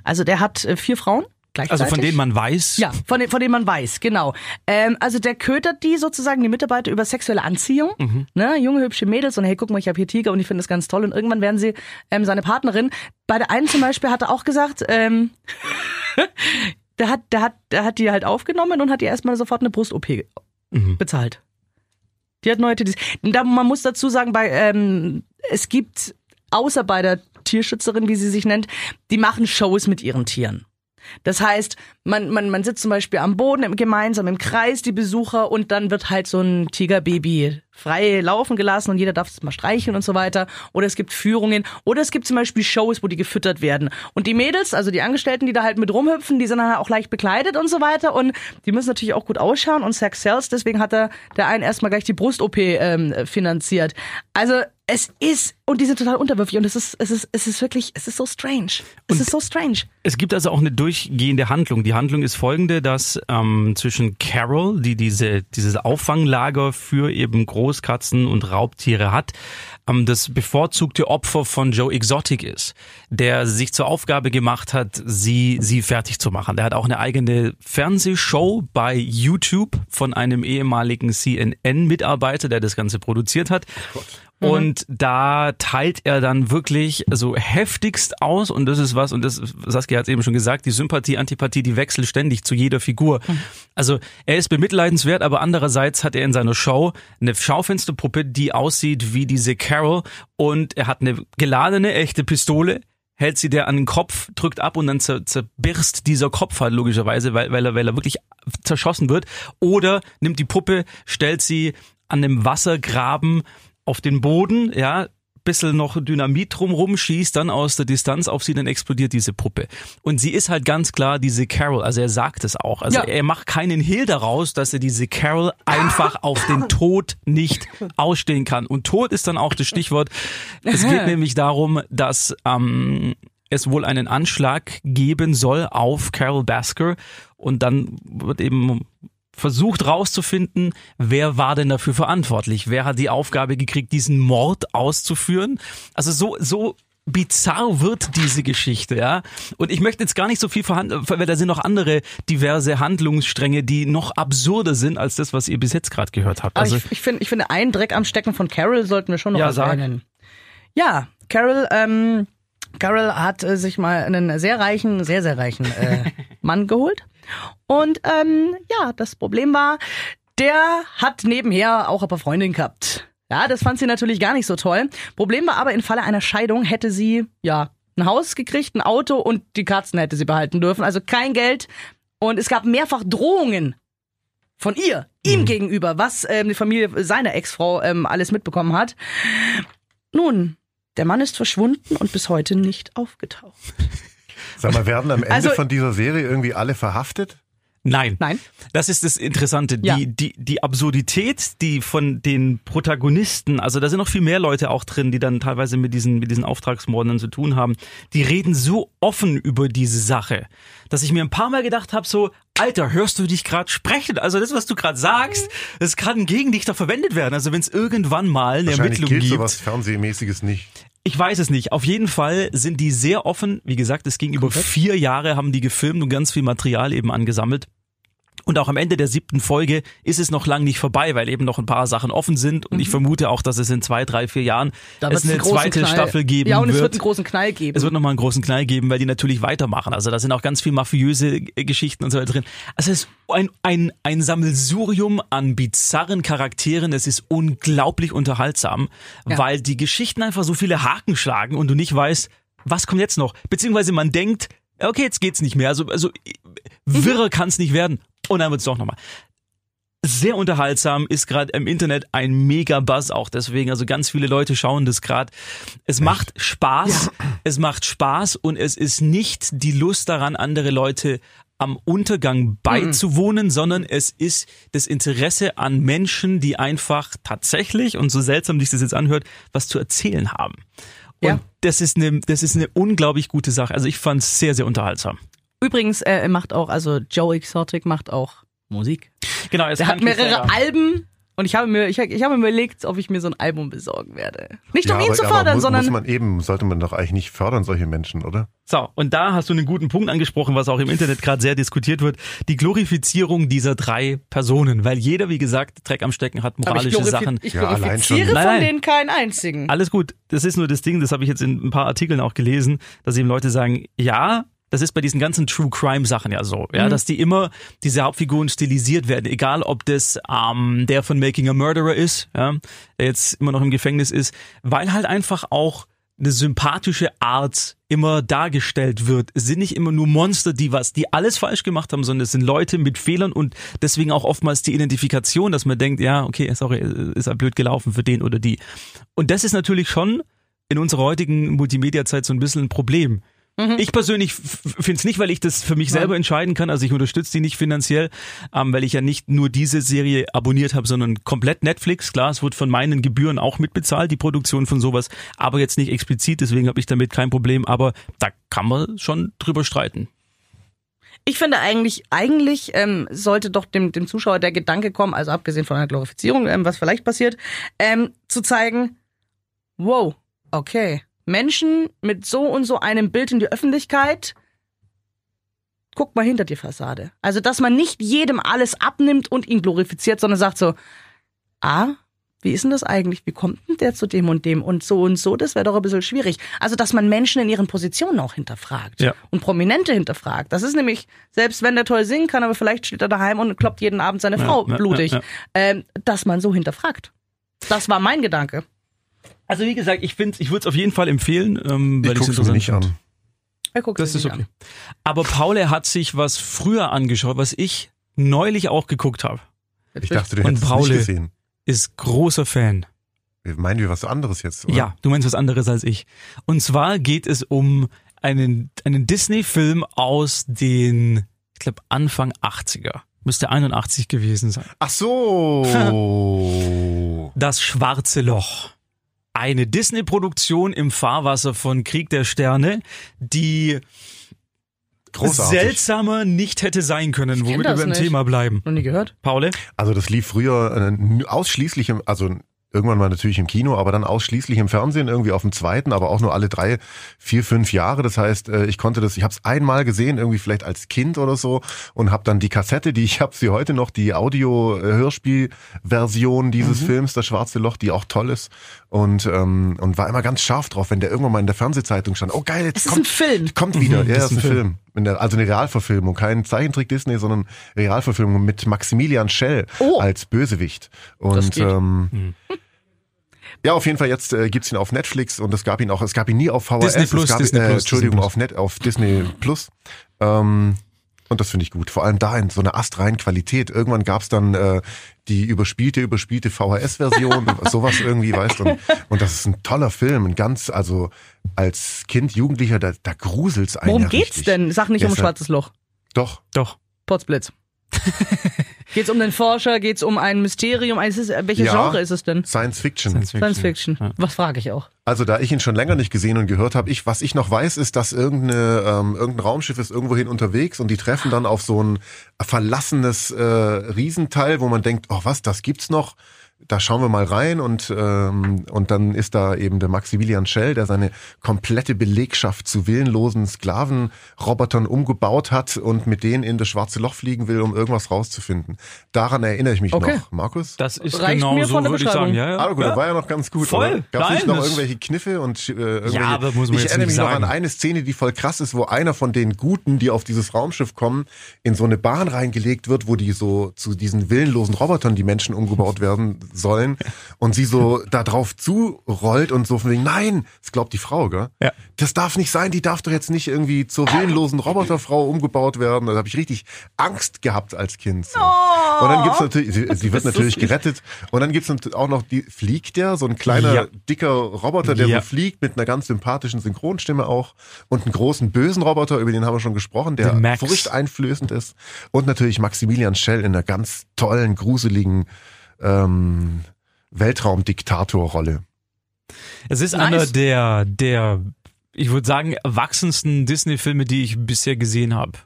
Also der hat äh, vier Frauen. Gleichzeitig.
Also von denen man weiß,
Ja, von, den, von denen man weiß, genau. Ähm, also der ködert die sozusagen, die Mitarbeiter, über sexuelle Anziehung. Ne? Junge, hübsche Mädels und hey, guck mal, ich habe hier Tiger und ich finde das ganz toll. Und irgendwann werden sie ähm, seine Partnerin. Bei der einen zum Beispiel hat er auch gesagt, ähm, der, hat, der, hat, der hat die halt aufgenommen und hat ihr erstmal sofort eine Brust-OP bezahlt. Die hat neue Titties. Da, man muss dazu sagen, bei, ähm, es gibt, außer bei der Tierschützerin, wie sie sich nennt, die machen Shows mit ihren Tieren. Das heißt, man, man, man sitzt zum Beispiel am Boden im, gemeinsam im Kreis, die Besucher, und dann wird halt so ein Tigerbaby frei laufen gelassen und jeder darf es mal streicheln und so weiter. Oder es gibt Führungen. Oder es gibt zum Beispiel Shows, wo die gefüttert werden. Und die Mädels, also die Angestellten, die da halt mit rumhüpfen, die sind dann auch leicht bekleidet und so weiter. Und die müssen natürlich auch gut ausschauen und Sex sells. Deswegen hat er der einen erstmal gleich die Brust-OP ähm, finanziert. Also es ist, und die sind total unterwürfig und es ist, es ist, es ist wirklich, es ist so strange. Es ist so strange.
Es gibt also auch eine durchgehende Handlung. Die Handlung ist folgende, dass ähm, zwischen Carol, die diese, dieses Auffanglager für eben Großkatzen und Raubtiere hat, ähm, das bevorzugte Opfer von Joe Exotic ist, der sich zur Aufgabe gemacht hat, sie, sie fertig zu machen. Der hat auch eine eigene Fernsehshow bei YouTube von einem ehemaligen CNN-Mitarbeiter, der das Ganze produziert hat. Und da teilt er dann wirklich so heftigst aus und das ist was, und das, Saskia hat es eben schon gesagt, die Sympathie, Antipathie, die wechselt ständig zu jeder Figur. Also er ist bemitleidenswert, aber andererseits hat er in seiner Show eine Schaufensterpuppe, die aussieht wie diese Carol und er hat eine geladene, echte Pistole, hält sie der an den Kopf, drückt ab und dann zer, zerbirst dieser Kopf halt logischerweise, weil, weil, er, weil er wirklich zerschossen wird. Oder nimmt die Puppe, stellt sie an einem Wassergraben auf den Boden, ja, bisschen noch Dynamit drumrum, schießt dann aus der Distanz auf sie, dann explodiert diese Puppe. Und sie ist halt ganz klar diese Carol, also er sagt es auch. Also
Ja.
er macht keinen Hehl daraus, dass er diese Carol einfach auf den Tod nicht ausstehen kann. Und Tod ist dann auch das Stichwort. Es geht nämlich darum, dass ähm, es wohl einen Anschlag geben soll auf Carol Basker und dann wird eben versucht rauszufinden, wer war denn dafür verantwortlich? Wer hat die Aufgabe gekriegt, diesen Mord auszuführen? Also so, so bizarr wird diese Geschichte, ja. Und ich möchte jetzt gar nicht so viel verhandeln, weil da sind noch andere diverse Handlungsstränge, die noch absurder sind als das, was ihr bis jetzt gerade gehört habt. Also
ich, ich finde, ich finde, einen Dreck am Stecken von Carol sollten wir schon noch
Ja,
erwähnen. Ja, Carol, ähm, Carol hat äh, sich mal einen sehr reichen, sehr, sehr reichen äh, Mann geholt. Und ähm, ja, das Problem war, der hat nebenher auch ein paar Freundinnen gehabt. Ja, das fand sie natürlich gar nicht so toll. Problem war aber, im Falle einer Scheidung hätte sie, ja, ein Haus gekriegt, ein Auto und die Katzen hätte sie behalten dürfen. Also kein Geld. Und es gab mehrfach Drohungen von ihr, ihm gegenüber, was ähm, die Familie seiner Ex-Frau ähm, alles mitbekommen hat. Nun, der Mann ist verschwunden und bis heute nicht aufgetaucht.
Sag mal, werden am Ende
Also-
von dieser Serie irgendwie alle verhaftet?
Nein.
Nein.
Das ist das Interessante.
Ja.
Die, die, die Absurdität, die von den Protagonisten, also da sind noch viel mehr Leute auch drin, die dann teilweise mit diesen, mit diesen Auftragsmorden zu tun haben, die reden so offen über diese Sache, dass ich mir ein paar Mal gedacht habe, so, Alter, hörst du dich gerade sprechen? Also das, was du gerade sagst, das kann gegen dich doch verwendet werden. Also wenn es irgendwann mal eine
Wahrscheinlich
Ermittlung
gilt
gibt.
sowas Fernsehmäßiges nicht.
Ich weiß es nicht. Auf jeden Fall sind die sehr offen. Wie gesagt, es ging über vier Jahre, haben die gefilmt und ganz viel Material eben angesammelt. Und auch am Ende der siebten Folge ist es noch lang nicht vorbei, weil eben noch ein paar Sachen offen sind. Und ich vermute auch, dass es in zwei, drei, vier Jahren
Mhm. Da
es eine zweite
Knall.
Staffel geben
Ja, und es
wird.
wird einen großen Knall geben.
Es wird nochmal einen großen Knall geben, weil die natürlich weitermachen. Also da sind auch ganz viel mafiöse Geschichten und so weiter drin. Also es ist ein, ein, ein Sammelsurium an bizarren Charakteren. Es ist unglaublich unterhaltsam,
Ja.
weil die Geschichten einfach so viele Haken schlagen und du nicht weißt, was kommt jetzt noch. Beziehungsweise man denkt, okay, jetzt geht's nicht mehr. Also, also wirrer kann es nicht werden. Und dann wird's doch nochmal sehr unterhaltsam, ist gerade im Internet ein mega Buzz auch deswegen. Also ganz viele Leute schauen das gerade. Es macht Spaß, es macht Spaß und es ist nicht die Lust daran, andere Leute am Untergang beizuwohnen, sondern es ist das Interesse an Menschen, die einfach tatsächlich, und so seltsam sich das jetzt anhört, was zu erzählen haben. Und
Ja.
das ist eine, das ist eine unglaublich gute Sache. Also ich fand es sehr, sehr unterhaltsam.
Übrigens, äh, er macht auch, also Joe Exotic macht auch Musik.
Genau, es
Der hat mehrere Alben und ich habe mir, ich, ich habe mir überlegt, ob ich mir so ein Album besorgen werde. Nicht um ihn
aber,
zu
aber
fördern,
muss,
sondern
muss man eben, sollte man doch eigentlich nicht fördern, solche Menschen, oder?
So, und da hast du einen guten Punkt angesprochen, was auch im Internet gerade sehr diskutiert wird. Die Glorifizierung dieser drei Personen, weil jeder, wie gesagt, Dreck am Stecken hat,
aber ich,
moralische Sachen.
ich
Ja,
glorifiziere
schon.
von
Nein, nein.
denen keinen einzigen.
Alles gut, das ist nur das Ding, das habe ich jetzt in ein paar Artikeln auch gelesen, dass eben Leute sagen, ja, das ist bei diesen ganzen True Crime Sachen ja so, ja, dass die immer diese Hauptfiguren stilisiert werden, egal ob das ähm, der von Making a Murderer ist, ja, der jetzt immer noch im Gefängnis ist, weil halt einfach auch eine sympathische Art immer dargestellt wird. Es sind nicht immer nur Monster, die was, die alles falsch gemacht haben, sondern es sind Leute mit Fehlern und deswegen auch oftmals die Identifikation, dass man denkt, ja, okay, sorry, ist halt blöd gelaufen für den oder die. Und das ist natürlich schon in unserer heutigen Multimedia-Zeit so ein bisschen ein Problem. Ich persönlich finde es nicht, weil ich das für mich selber entscheiden kann. Also ich unterstütze die nicht finanziell, ähm, weil ich ja nicht nur diese Serie abonniert habe, sondern komplett Netflix. Klar, es wird von meinen Gebühren auch mitbezahlt, die Produktion von sowas, aber jetzt nicht explizit, deswegen habe ich damit kein Problem. Aber da kann man schon drüber streiten.
Ich finde eigentlich, eigentlich ähm, sollte doch dem, dem Zuschauer der Gedanke kommen, also abgesehen von einer Glorifizierung, ähm, was vielleicht passiert, ähm, zu zeigen, wow, okay, Menschen mit so und so einem Bild in die Öffentlichkeit, guck mal hinter die Fassade. Also, dass man nicht jedem alles abnimmt und ihn glorifiziert, sondern sagt so, ah, wie ist denn das eigentlich? Wie kommt denn der zu dem und dem und so und so? Das wäre doch ein bisschen schwierig. Also, dass man Menschen in ihren Positionen auch hinterfragt
Ja.
und Prominente hinterfragt. Das ist nämlich, selbst wenn der toll singen kann, aber vielleicht steht er daheim und kloppt jeden Abend seine
Ja,
Frau
ja,
blutig. Ähm, dass man so hinterfragt. Das war mein Gedanke.
Also wie gesagt, ich finde, ich würde es auf jeden Fall empfehlen, ähm,
Ich
weil
guck's
ich's
mir
interessant
nicht an.
Er guckt
Das ist okay.
an.
Aber Paul er hat sich was früher angeschaut, was ich neulich auch geguckt habe.
Ich dachte, du hättest es
Paul-
nicht gesehen.
Ist großer Fan.
Meinen wir was anderes jetzt? Oder?
Ja, du meinst was anderes als ich. Und zwar geht es um einen, einen Disney-Film aus den, ich glaube, Anfang 80er. Müsste 81 gewesen sein.
Ach so.
Das Schwarze Loch. Eine Disney-Produktion im Fahrwasser von Krieg der Sterne, die
Großartig.
seltsamer nicht hätte sein können, womit wir beim. Thema bleiben.
Noch nie gehört?
Paule?
Also das lief früher äh, ausschließlich im, also irgendwann mal natürlich im Kino, aber dann ausschließlich im Fernsehen, irgendwie auf dem zweiten, aber auch nur alle drei, vier, fünf Jahre. Das heißt, äh, ich konnte das, ich habe es einmal gesehen, irgendwie vielleicht als Kind oder so und habe dann die Kassette, die ich habe sie heute noch, die Audio-Hörspiel-Version dieses Films, das Schwarze Loch, die auch toll ist und ähm, und war immer ganz scharf drauf, wenn der irgendwann mal in der Fernsehzeitung stand. Oh geil, jetzt
Es ist
kommt
ein Film.
Kommt wieder,
Mhm,
ja,
das
ist ein Film. Der, also eine Realverfilmung, kein Zeichentrick Disney, sondern Realverfilmung mit Maximilian Schell
Oh.
als Bösewicht.
Das
Und
geht.
ähm, ja, auf jeden Fall jetzt äh, gibt's ihn auf Netflix und es gab ihn auch, es gab ihn nie auf VHS,
Disney Plus,
es gab,
Disney
äh,
Plus,
Entschuldigung,
Disney Plus.
auf Net, auf Disney Plus. Ähm, und das finde ich gut. Vor allem da in so einer astreinen Qualität. Irgendwann gab's dann äh, die überspielte, überspielte VHS-Version, sowas irgendwie, weißt du. Und, und das ist ein toller Film. Ein ganz, also als Kind, Jugendlicher, da, da gruselt's einen
Worum
ja
geht's
richtig.
denn? Sag nicht um ein schwarzes Loch.
Doch.
Doch.
Potzblitz. geht's um den Forscher? Geht's um ein Mysterium? Ist es, welches
Ja.
Genre ist es denn?
Science Fiction.
Science Fiction.
Science Fiction.
Ja.
Was frage ich auch?
Also da ich ihn schon länger nicht gesehen und gehört habe, ich, was ich noch weiß, ist, dass irgendeine, ähm, irgendein Raumschiff ist irgendwohin unterwegs und die treffen dann auf so ein verlassenes äh, Riesenteil, wo man denkt, oh was, das gibt's noch. Da schauen wir mal rein und ähm, und dann ist da eben der Maximilian Schell, der seine komplette Belegschaft zu willenlosen Sklavenrobotern umgebaut hat und mit denen in das schwarze Loch fliegen will, um irgendwas rauszufinden. Daran erinnere ich mich
Okay.
noch, Markus.
Das ist
Reicht
genau
mir
so,
von der
würde ich sagen. Ja, ja.
Ah, gut,
ja.
war ja noch ganz gut.
Voll.
Gab es nicht noch irgendwelche Kniffe und äh, irgendwelche,
Ja, aber muss man
Ich
jetzt
erinnere mich
nicht
noch an
sagen.
eine Szene, die voll krass ist, wo einer von den Guten, die auf dieses Raumschiff kommen, in so eine Bahn reingelegt wird, wo die so zu diesen willenlosen Robotern, die Menschen umgebaut werden sollen, und sie so da drauf zurollt und so von wegen, nein, das glaubt die Frau, gell?
Ja.
Das darf nicht sein, die darf doch jetzt nicht irgendwie zur willenlosen Roboterfrau umgebaut werden. Da habe ich richtig Angst gehabt als Kind. So. Und dann gibt's natürlich, sie, sie wird natürlich gerettet. Und dann gibt's auch noch die, fliegt der, so ein kleiner,
Ja.
dicker Roboter, der
Ja.
so fliegt, mit einer ganz sympathischen Synchronstimme auch. Und einen großen, bösen Roboter, über den haben wir schon gesprochen, der furchteinflößend ist. Und natürlich Maximilian Schell in einer ganz tollen, gruseligen ähm, Weltraumdiktatorrolle.
Es ist
Nice.
einer der, der, ich würde sagen, erwachsensten Disney-Filme, die ich bisher gesehen habe.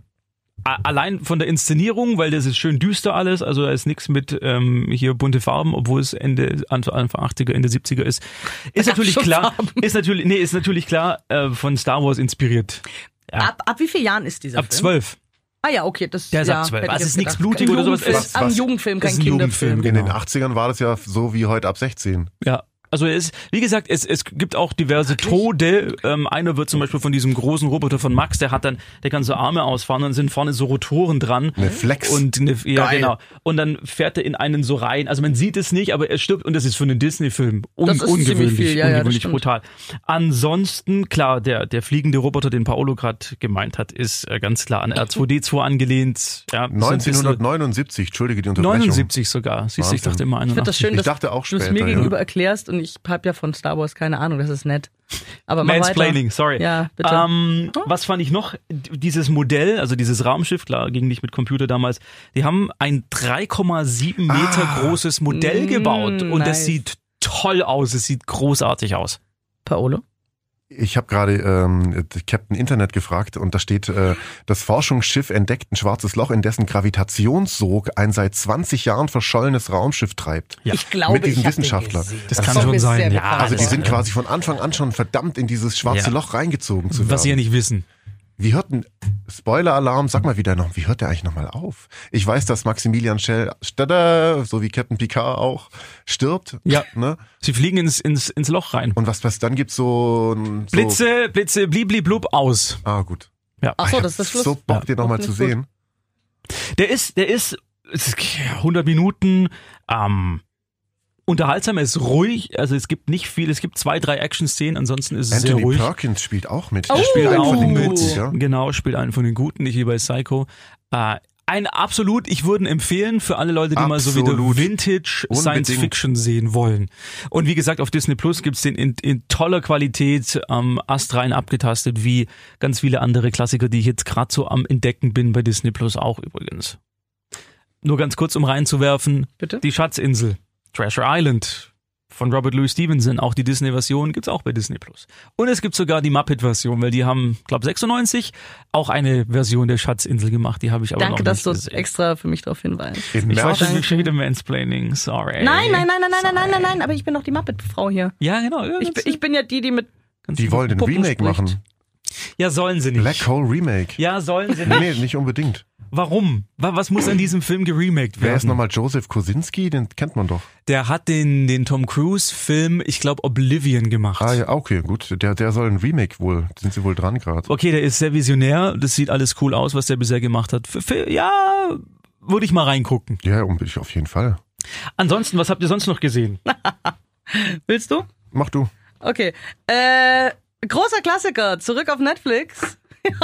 Allein von der Inszenierung, weil das ist schön düster alles, also da ist nichts mit ähm, hier bunte Farben, obwohl es Ende Anfang Anfang 80er, Ende 70er ist. Ist natürlich klar,
Farben.
ist natürlich, nee, ist natürlich klar äh, von Star Wars inspiriert. Ja.
Ab, ab wie vielen Jahren ist dieser
Ab
Film?
zwölf.
Ah ja, okay. Das,
Der ist
ja,
ab 12.
hätte ich
Also
jetzt
ist nichts blutig oder sowas.
Jugendfilm,
Was-
Ein
was-
Jugendfilm, kein
ist ein
Kinderfilm.
Jugendfilm,
In den
Genau.
80ern war das ja so wie heute ab 16.
Ja. Also es, wie gesagt, es, es gibt auch diverse Tode. Ähm, einer wird zum Beispiel von diesem großen Roboter von Max, der hat dann, der kann so Arme ausfahren und dann sind vorne so Rotoren dran.
Eine Flex.
Und eine, ja,
Geil.
genau. Und dann fährt er in einen so rein. Also man sieht es nicht, aber er stirbt und das ist für einen Disney-Film un
Das ist ziemlich
ungewöhnlich,
viel, ja, ja,
ungewöhnlich
stimmt.
brutal. Ansonsten, klar, der, der fliegende Roboter, den Paolo gerade gemeint hat, ist äh, ganz klar an R2D2 angelehnt. Ja, so ein bisschen-
1979, entschuldige die Unterbrechung.
79 sogar. Siehst du, ich dachte immer
Ich finde das
81.
schön,
Ich
dass
dachte auch
du es
später,
mir
ja.
gegenüber erklärst und ich habe ja von Star Wars keine Ahnung, das ist nett. Aber
Mansplaining, sorry.
Ja, bitte.
Ähm, was fand ich noch? Dieses Modell, also dieses Raumschiff, klar, ging nicht mit Computer damals, die haben ein 3,7 Meter
Ah.
großes Modell
Mm,
gebaut und
nice.
das sieht toll aus, es sieht großartig aus.
Paolo?
Ich habe gerade ähm, Captain Internet gefragt und da steht, äh, das Forschungsschiff entdeckt ein schwarzes Loch, in dessen Gravitationssog ein seit 20 Jahren verschollenes Raumschiff treibt.
Ja.
Ich glaube,
Mit diesen
ich hab den
Wissenschaftler.
gesehen.
Das
Das
kann schon sein, ja.
Also die sind quasi von Anfang an schon verdammt in dieses schwarze
Ja.
Loch reingezogen zu werden.
Was sie ja nicht wissen.
Wie hört denn, Spoiler-Alarm, sag mal wieder noch, wie hört der eigentlich nochmal auf? Ich weiß, dass Maximilian Schell, Stada, so wie Captain Picard auch, stirbt.
Ja.
Ne?
Sie fliegen ins, ins, ins Loch rein.
Und was, was dann gibt's so, ein- so
Blitze, Blitze, blub aus.
Ah, gut.
Ja.
Ach so, das ist das Schluss.
So Bock,
Ja.
den nochmal zu
nicht gut.
sehen.
Der ist, der ist, es ist 100 Minuten, ähm, unterhaltsam, er ist ruhig, also es gibt nicht viel, es gibt zwei, drei Action-Szenen, ansonsten ist es sehr
Anthony
ruhig.
Perkins spielt auch mit.
Oh.
Der spielt einen
auch
von den
mit,
Guten, ja?
genau, spielt einen von den Guten, nicht wie bei Psycho. Äh, ein absolut, ich würde empfehlen für alle Leute, die mal so wieder
Absolut.
Vintage
Unbedingt.
Science Fiction sehen wollen. Und wie gesagt, auf Disney Plus gibt's den in, in toller Qualität ähm, astrein abgetastet, wie ganz viele andere Klassiker, die ich jetzt gerade so am Entdecken bin bei Disney Plus auch übrigens. Nur ganz kurz, um reinzuwerfen,
Bitte?
die Schatzinsel, Treasure Island von Robert Louis Stevenson, auch die Disney-Version gibt's auch bei Disney Plus. Und es gibt sogar die Muppet-Version, weil die haben, glaube 96 auch eine Version der Schatzinsel gemacht. Die habe ich aber
Danke,
noch
dass
nicht
du
gesehen.
extra für mich darauf hinweist.
In
ich war
Märchen-
schon schon wieder Mansplaining, sorry.
Nein, nein, nein, nein, nein, nein, nein, nein, nein, aber ich bin doch die Muppet-Frau hier.
Ja, genau. Ja,
Ich, bin- ich bin ja die, die mit
ganz
Die wollen den Remake
spricht.
machen.
ja, sollen sie nicht.
Black Hole Remake.
Ja, sollen sie nicht.
Nee, nicht unbedingt.
Warum? Wa- Was muss an diesem Film geremaked
Wer ist
werden?
nochmal Joseph Kosinski? Den kennt man doch.
Der hat den, den Tom Cruise-Film, ich glaube, Oblivion gemacht.
Ah ja, okay, gut. Der, der soll ein Remake wohl. Sind sie wohl dran gerade.
Okay, der ist sehr visionär. Das sieht alles cool aus, was der bisher gemacht hat. Für, für, ja, würde ich mal reingucken.
Ja, unbedingt auf jeden Fall.
Ansonsten, was habt ihr sonst noch gesehen?
Willst du?
Mach du.
Okay. Äh, großer Klassiker, zurück auf Netflix.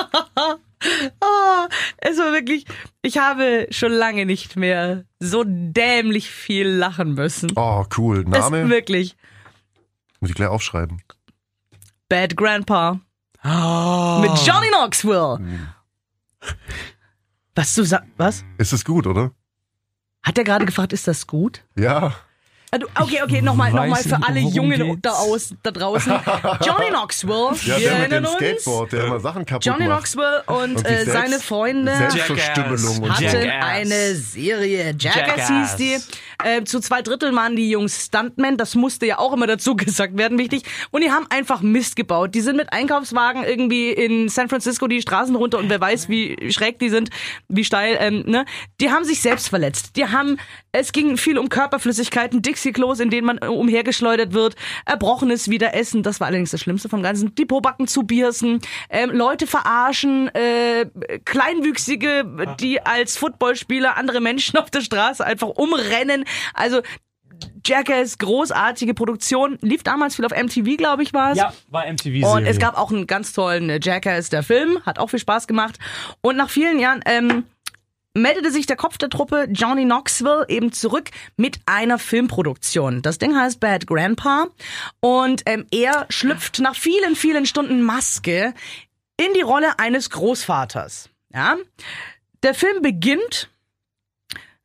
oh, es war wirklich, ich habe schon lange nicht mehr so dämlich viel lachen müssen.
Oh, cool.
Es
Name?
wirklich.
Muss ich gleich aufschreiben.
Bad Grandpa.
Oh.
Mit Johnny Knoxville. Was du sagst, was?
Ist es gut, oder?
Hat er gerade gefragt, ist das gut?
Ja.
Ah, Okay, okay, nochmal noch mal für alle Jungen da, aus, da draußen. Johnny Knoxville,
Ja,
wir erinnern uns.
Skateboard, der immer Sachen kaputt
Johnny
macht.
Knoxville und,
Und
äh, seine Freunde
Selbstverstümmelung und
hatten.
Jackass.
eine Serie. Jackass,
Jackass.
hieß die. Äh, zu zwei Drittel waren die Jungs Stuntmen. Das musste ja auch immer dazu gesagt werden, wichtig. Und die haben einfach Mist gebaut. Die sind mit Einkaufswagen irgendwie in San Francisco die Straßen runter und wer weiß, wie schräg die sind, wie steil. Ähm, ne? Die haben sich selbst verletzt. Die haben, es ging viel um Körperflüssigkeiten, Dixie-Klos, in denen man äh, umhergeschleudert wird, erbrochenes Wiederessen. Das war allerdings das Schlimmste vom Ganzen. Die Pobacken zubiersen, ähm, Leute verarschen, äh, Kleinwüchsige, die als Footballspieler andere Menschen auf der Straße einfach umrennen. Also Jackass, großartige Produktion. Lief damals viel auf MTV, glaube ich, war es.
Ja, war MTV.
Und es gab auch einen ganz tollen äh, Jackass, der Film, hat auch viel Spaß gemacht. Und nach vielen Jahren ähm, meldete sich der Kopf der Truppe, Johnny Knoxville, eben zurück mit einer Filmproduktion. Das Ding heißt Bad Grandpa. Und ähm, er schlüpft nach vielen, vielen Stunden Maske in die Rolle eines Großvaters. Ja? Der Film beginnt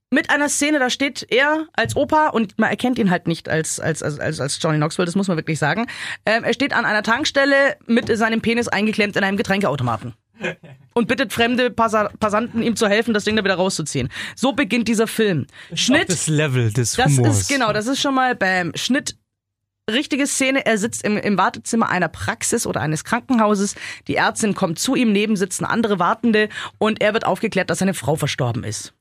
mit einer Szene, da steht er als Opa und man erkennt ihn halt nicht als, als, als, als, Johnny Knoxville, das muss man wirklich sagen. Ähm, er steht an einer Tankstelle mit seinem Penis eingeklemmt in einem Getränkeautomaten. Und bittet fremde Passa Passanten, ihm zu helfen, das Ding da wieder rauszuziehen. So beginnt dieser Film. Schnitt.
Das Level des
Das
Humors.
ist genau, das ist schon mal beim Schnitt. Richtige Szene, er sitzt im, im Wartezimmer einer Praxis oder eines Krankenhauses. Die Ärztin kommt zu ihm, neben sitzen andere Wartende und er wird aufgeklärt, dass seine Frau verstorben ist.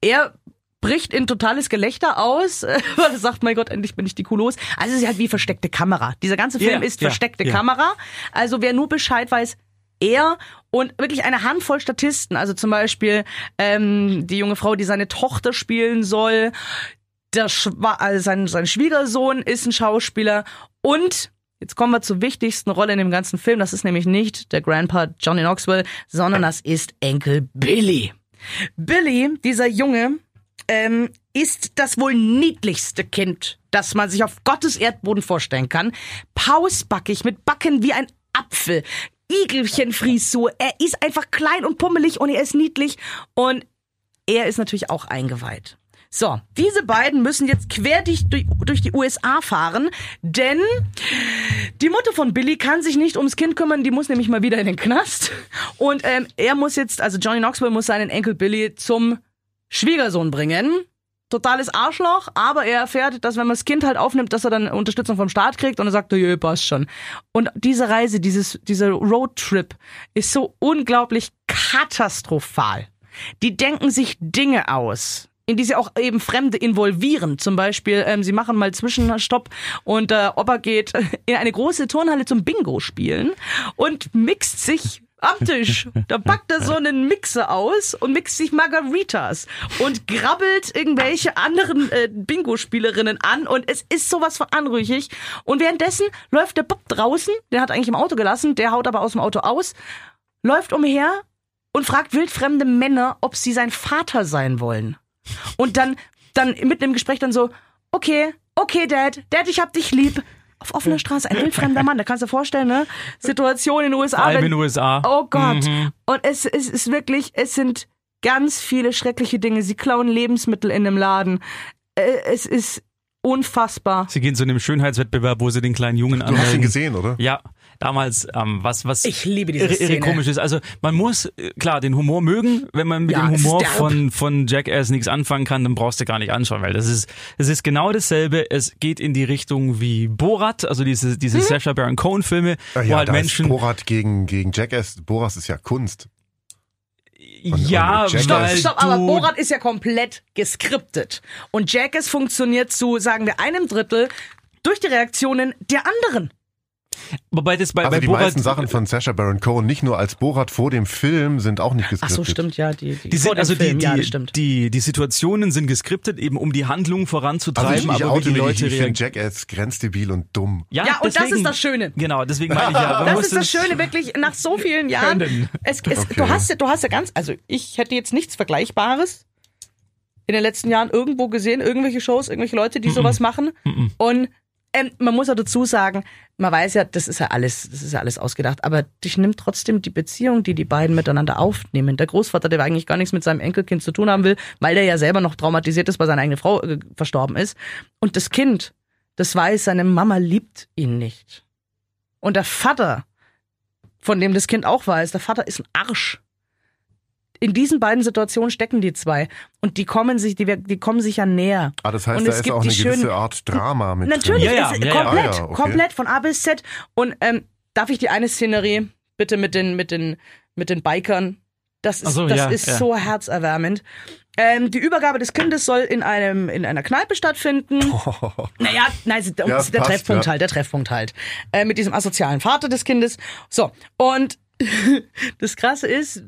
Er bricht in totales Gelächter aus, weil er sagt, mein Gott, endlich bin ich die Kuh los. Also es ist halt wie versteckte Kamera. Dieser ganze Film
Ja,
ist
ja,
versteckte
ja.
Kamera. Also wer nur Bescheid weiß, er und wirklich eine Handvoll Statisten. Also zum Beispiel ähm, die junge Frau, die seine Tochter spielen soll. Der Schwa also sein, sein Schwiegersohn ist ein Schauspieler. Und jetzt kommen wir zur wichtigsten Rolle in dem ganzen Film. Das ist nämlich nicht der Grandpa Johnny Knoxville, sondern das ist Enkel Billy. Billy, dieser Junge, ähm, ist das wohl niedlichste Kind, das man sich auf Gottes Erdboden vorstellen kann. Pausbackig, mit Backen wie ein Apfel. Igelchenfrisur. Er ist einfach klein und pummelig und er ist niedlich. Und er ist natürlich auch eingeweiht. So, diese beiden müssen jetzt quer durch, durch, die USA fahren, denn die Mutter von Billy kann sich nicht ums Kind kümmern, die muss nämlich mal wieder in den Knast. Und ähm, er muss jetzt, also Johnny Knoxville muss seinen Enkel Billy zum Schwiegersohn bringen. Totales Arschloch, aber er erfährt, dass wenn man das Kind halt aufnimmt, dass er dann Unterstützung vom Staat kriegt und er sagt, ja, passt schon. Und diese Reise, dieses, dieser Roadtrip ist so unglaublich katastrophal. Die denken sich Dinge aus in die sie auch eben Fremde involvieren. Zum Beispiel, ähm, sie machen mal Zwischenstopp und äh, Opa geht in eine große Turnhalle zum Bingo spielen und mixt sich am Tisch. Da packt er so einen Mixer aus und mixt sich Margaritas und grabbelt irgendwelche anderen äh, Bingo-Spielerinnen an und es ist sowas von anrüchig. Und währenddessen läuft der Bob draußen, den hat eigentlich im Auto gelassen, der haut aber aus dem Auto aus, läuft umher und fragt wildfremde Männer, ob sie sein Vater sein wollen. Und dann, dann mitten im Gespräch dann so, okay, okay, Dad, Dad, ich hab dich lieb. Auf offener Straße, ein wildfremder Mann, da kannst du dir vorstellen, ne? Situation in den USA.
Allem in den USA.
Oh Gott.
Mhm.
Und es, es ist wirklich, es sind ganz viele schreckliche Dinge. Sie klauen Lebensmittel in einem Laden. Äh, Es ist unfassbar.
Sie gehen zu einem Schönheitswettbewerb, wo sie den kleinen Jungen
Du hast ihn
anmelden.
gesehen, oder?
Ja, damals, ähm, was, was
Ich liebe diese
irre, irre
Szene.
komisch ist. Also man muss, äh, klar, den Humor mögen. Wenn man mit
Ja,
dem Humor von, von Jackass nichts anfangen kann, dann brauchst du gar nicht anschauen, weil das ist, es ist genau dasselbe. Es geht in die Richtung wie Borat, also diese, diese
Mhm.
Sacha Baron Cohen Filme,
Ah
wo
ja,
halt
da
Menschen,
ist Borat gegen, gegen Jackass. Borat ist ja Kunst. Und
ja,
Stopp, stopp, aber Borat ist ja komplett geskriptet. Und Jackass funktioniert zu, sagen wir, einem Drittel durch die Reaktionen der anderen.
Wobei das bei,
Also
bei
die
Borat,
meisten Sachen von Sacha Baron Cohen, nicht nur als Borat vor dem Film, sind auch nicht
Ach
geskriptet.
so, stimmt, ja. Die, die,
die
vor
sind,
dem
also
Film,
die,
ja,
die,
das stimmt.
die, die Situationen sind geskriptet, eben um die Handlung
Also
voranzutreiben,
ich, ich
aber wie die Leute
ich. Jackass grenzdebil und dumm.
Ja, und das
deswegen-
ist das Schöne.
Genau, deswegen meine ich ja. man
Das
muss
ist das Schöne, wirklich, nach so vielen Jahren. Es, es,
Okay.
du, hast, ja- du hast ja ganz, also ich hätte jetzt nichts Vergleichbares in den letzten Jahren irgendwo gesehen, irgendwelche Shows, irgendwelche Leute, die sowas machen. Und ähm, man muss auch dazu sagen, man weiß ja, das ist ja alles, das ist ja alles ausgedacht, aber dich nimmt trotzdem die Beziehung, die die beiden miteinander aufnehmen. Der Großvater, der eigentlich gar nichts mit seinem Enkelkind zu tun haben will, weil der ja selber noch traumatisiert ist, weil seine eigene Frau äh, verstorben ist. Und das Kind, das weiß, seine Mama liebt ihn nicht. Und der Vater, von dem das Kind auch weiß, der Vater ist ein Arsch. In diesen beiden Situationen stecken die zwei und die kommen sich, die, die kommen sich ja näher.
Ah, das heißt,
Und
da
es
ist
gibt
auch eine gewisse
schönen-
Art Drama mit
Natürlich,
drin.
Ja, ja, ja, ja.
komplett,
Ah, ja, okay.
komplett von A bis Z. Und ähm, darf ich die eine Szenerie bitte mit den mit den mit den Bikern? Das ist
so,
das
ja,
ist
ja.
so herzerwärmend. Ähm, die Übergabe des Kindes soll in einem in einer Kneipe stattfinden. Naja, nein, ist
Ja,
der
passt,
Treffpunkt
ja.
halt, der Treffpunkt halt. Äh, mit diesem asozialen Vater des Kindes. So, und das Krasse ist,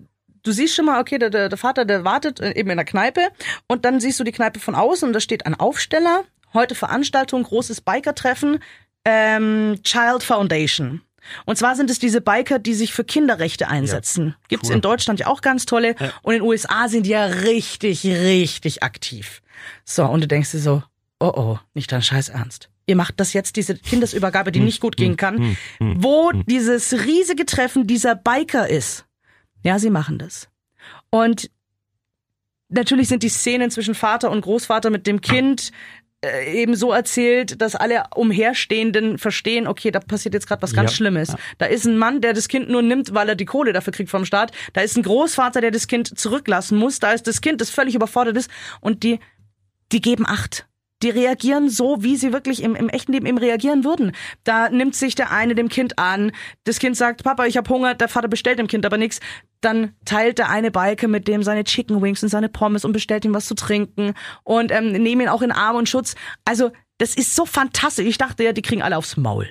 du siehst schon mal, okay, der, der, Vater, der wartet äh, eben in der Kneipe und dann siehst du die Kneipe von außen und da steht ein Aufsteller, heute Veranstaltung, großes Biker-Treffen, ähm, Child Foundation. Und zwar sind es diese Biker, die sich für Kinderrechte einsetzen. Gibt's in Deutschland ja auch ganz tolle. Und in den USA sind die ja richtig, richtig aktiv. So, und du denkst dir so, oh oh, nicht dein Scheiß Ernst. Ihr macht das jetzt, diese Kindesübergabe, die nicht gut gehen kann, wo dieses riesige Treffen dieser Biker ist. Ja, sie machen das. Und natürlich sind die Szenen zwischen Vater und Großvater mit dem Kind äh, eben so erzählt, dass alle Umherstehenden verstehen, okay, da passiert jetzt gerade was ganz
Ja.
Schlimmes. Da ist ein Mann, der das Kind nur nimmt, weil er die Kohle dafür kriegt vom Staat. Da ist ein Großvater, der das Kind zurücklassen muss. Da ist das Kind, das völlig überfordert ist. Und die, die geben Acht. Die reagieren so, wie sie wirklich im, im echten Leben eben reagieren würden. Da nimmt sich der eine dem Kind an. Das Kind sagt, Papa, ich habe Hunger. Der Vater bestellt dem Kind aber nichts. dann teilt der eine Biker mit dem seine Chicken Wings und seine Pommes und bestellt ihm was zu trinken und ähm, nehmen ihn auch in Arm und Schutz. Also das ist so fantastisch. Ich dachte ja, die kriegen alle aufs Maul.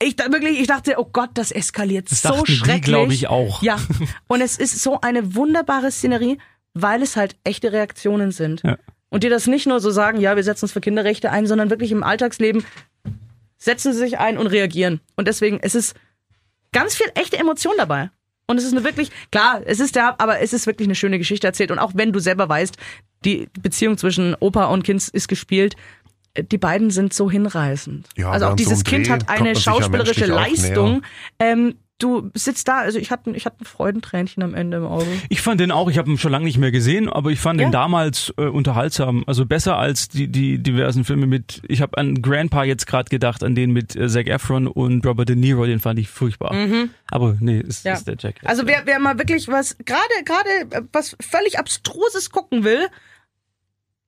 Ich wirklich, ich dachte, oh Gott, das eskaliert
Das
so schrecklich.
glaub ich, auch.
Ja, und es ist so eine wunderbare Szenerie, weil es halt echte Reaktionen sind.
Ja.
Und die das nicht nur so sagen, ja, wir setzen uns für Kinderrechte ein, sondern wirklich im Alltagsleben setzen sie sich ein und reagieren. Und deswegen, es ist ganz viel echte Emotion dabei. Und es ist eine wirklich, klar, es ist der, aber es ist wirklich eine schöne Geschichte erzählt. Und auch wenn du selber weißt, die Beziehung zwischen Opa und Kind ist gespielt, die beiden sind so hinreißend.
Ja,
also auch
so
dieses
einem
Kind
Dreh
hat eine schauspielerische Leistung. Ähm, du sitzt da, also ich hatte, ich hatte ein Freudentränchen am Ende im Auge.
Ich fand den auch, ich habe ihn schon lange nicht mehr gesehen, aber ich fand
Ja.
den damals äh, unterhaltsam. Also besser als die, die diversen Filme mit, ich habe an Grandpa jetzt gerade gedacht, an den mit äh, Zac Efron und Robert De Niro, den fand ich furchtbar. Aber nee, ist,
Mhm. Ja.
ist der Jack.
Also wer, wer mal wirklich was, gerade, gerade äh, was völlig Abstruses gucken will,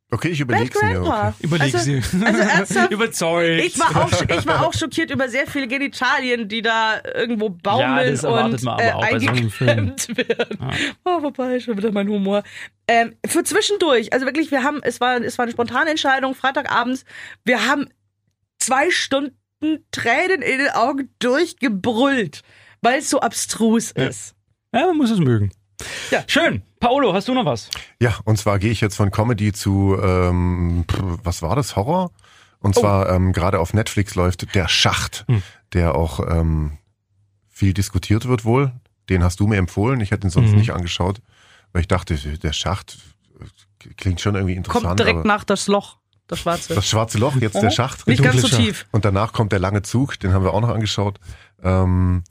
Okay, ich
Bad
überleg's mir. Okay.
Überleg
also,
sie.
Also ernsthaft,
Überzeugt.
ich war, auch, ich war auch schockiert über sehr viele Genitalien, die da irgendwo
Ja,
baumeln
erwartet
und
man aber
äh,
bei so
eingeklemmt werden. Oh, wobei, schon wieder mein Humor. Ähm, für zwischendurch, also wirklich, wir haben, es war, es war eine spontane Entscheidung, Freitagabends, wir haben zwei Stunden Tränen in den Augen durchgebrüllt, weil es so abstrus ist.
Ja, man muss es mögen.
Ja.
Schön. Paolo, hast du noch was?
Ja, und zwar gehe ich jetzt von Comedy zu, ähm, was war das, Horror? Und zwar ähm, gerade auf Netflix läuft Der Schacht, der auch ähm, viel diskutiert wird wohl. Den hast du mir empfohlen. Ich hätte ihn sonst
Mhm.
nicht angeschaut, weil ich dachte, der Schacht äh, klingt schon irgendwie interessant.
Kommt direkt
aber
nach das Loch, das schwarze.
das schwarze Loch, jetzt der Schacht.
Nicht ganz so tief.
Und danach kommt der lange Zug, den haben wir auch noch angeschaut. Ähm,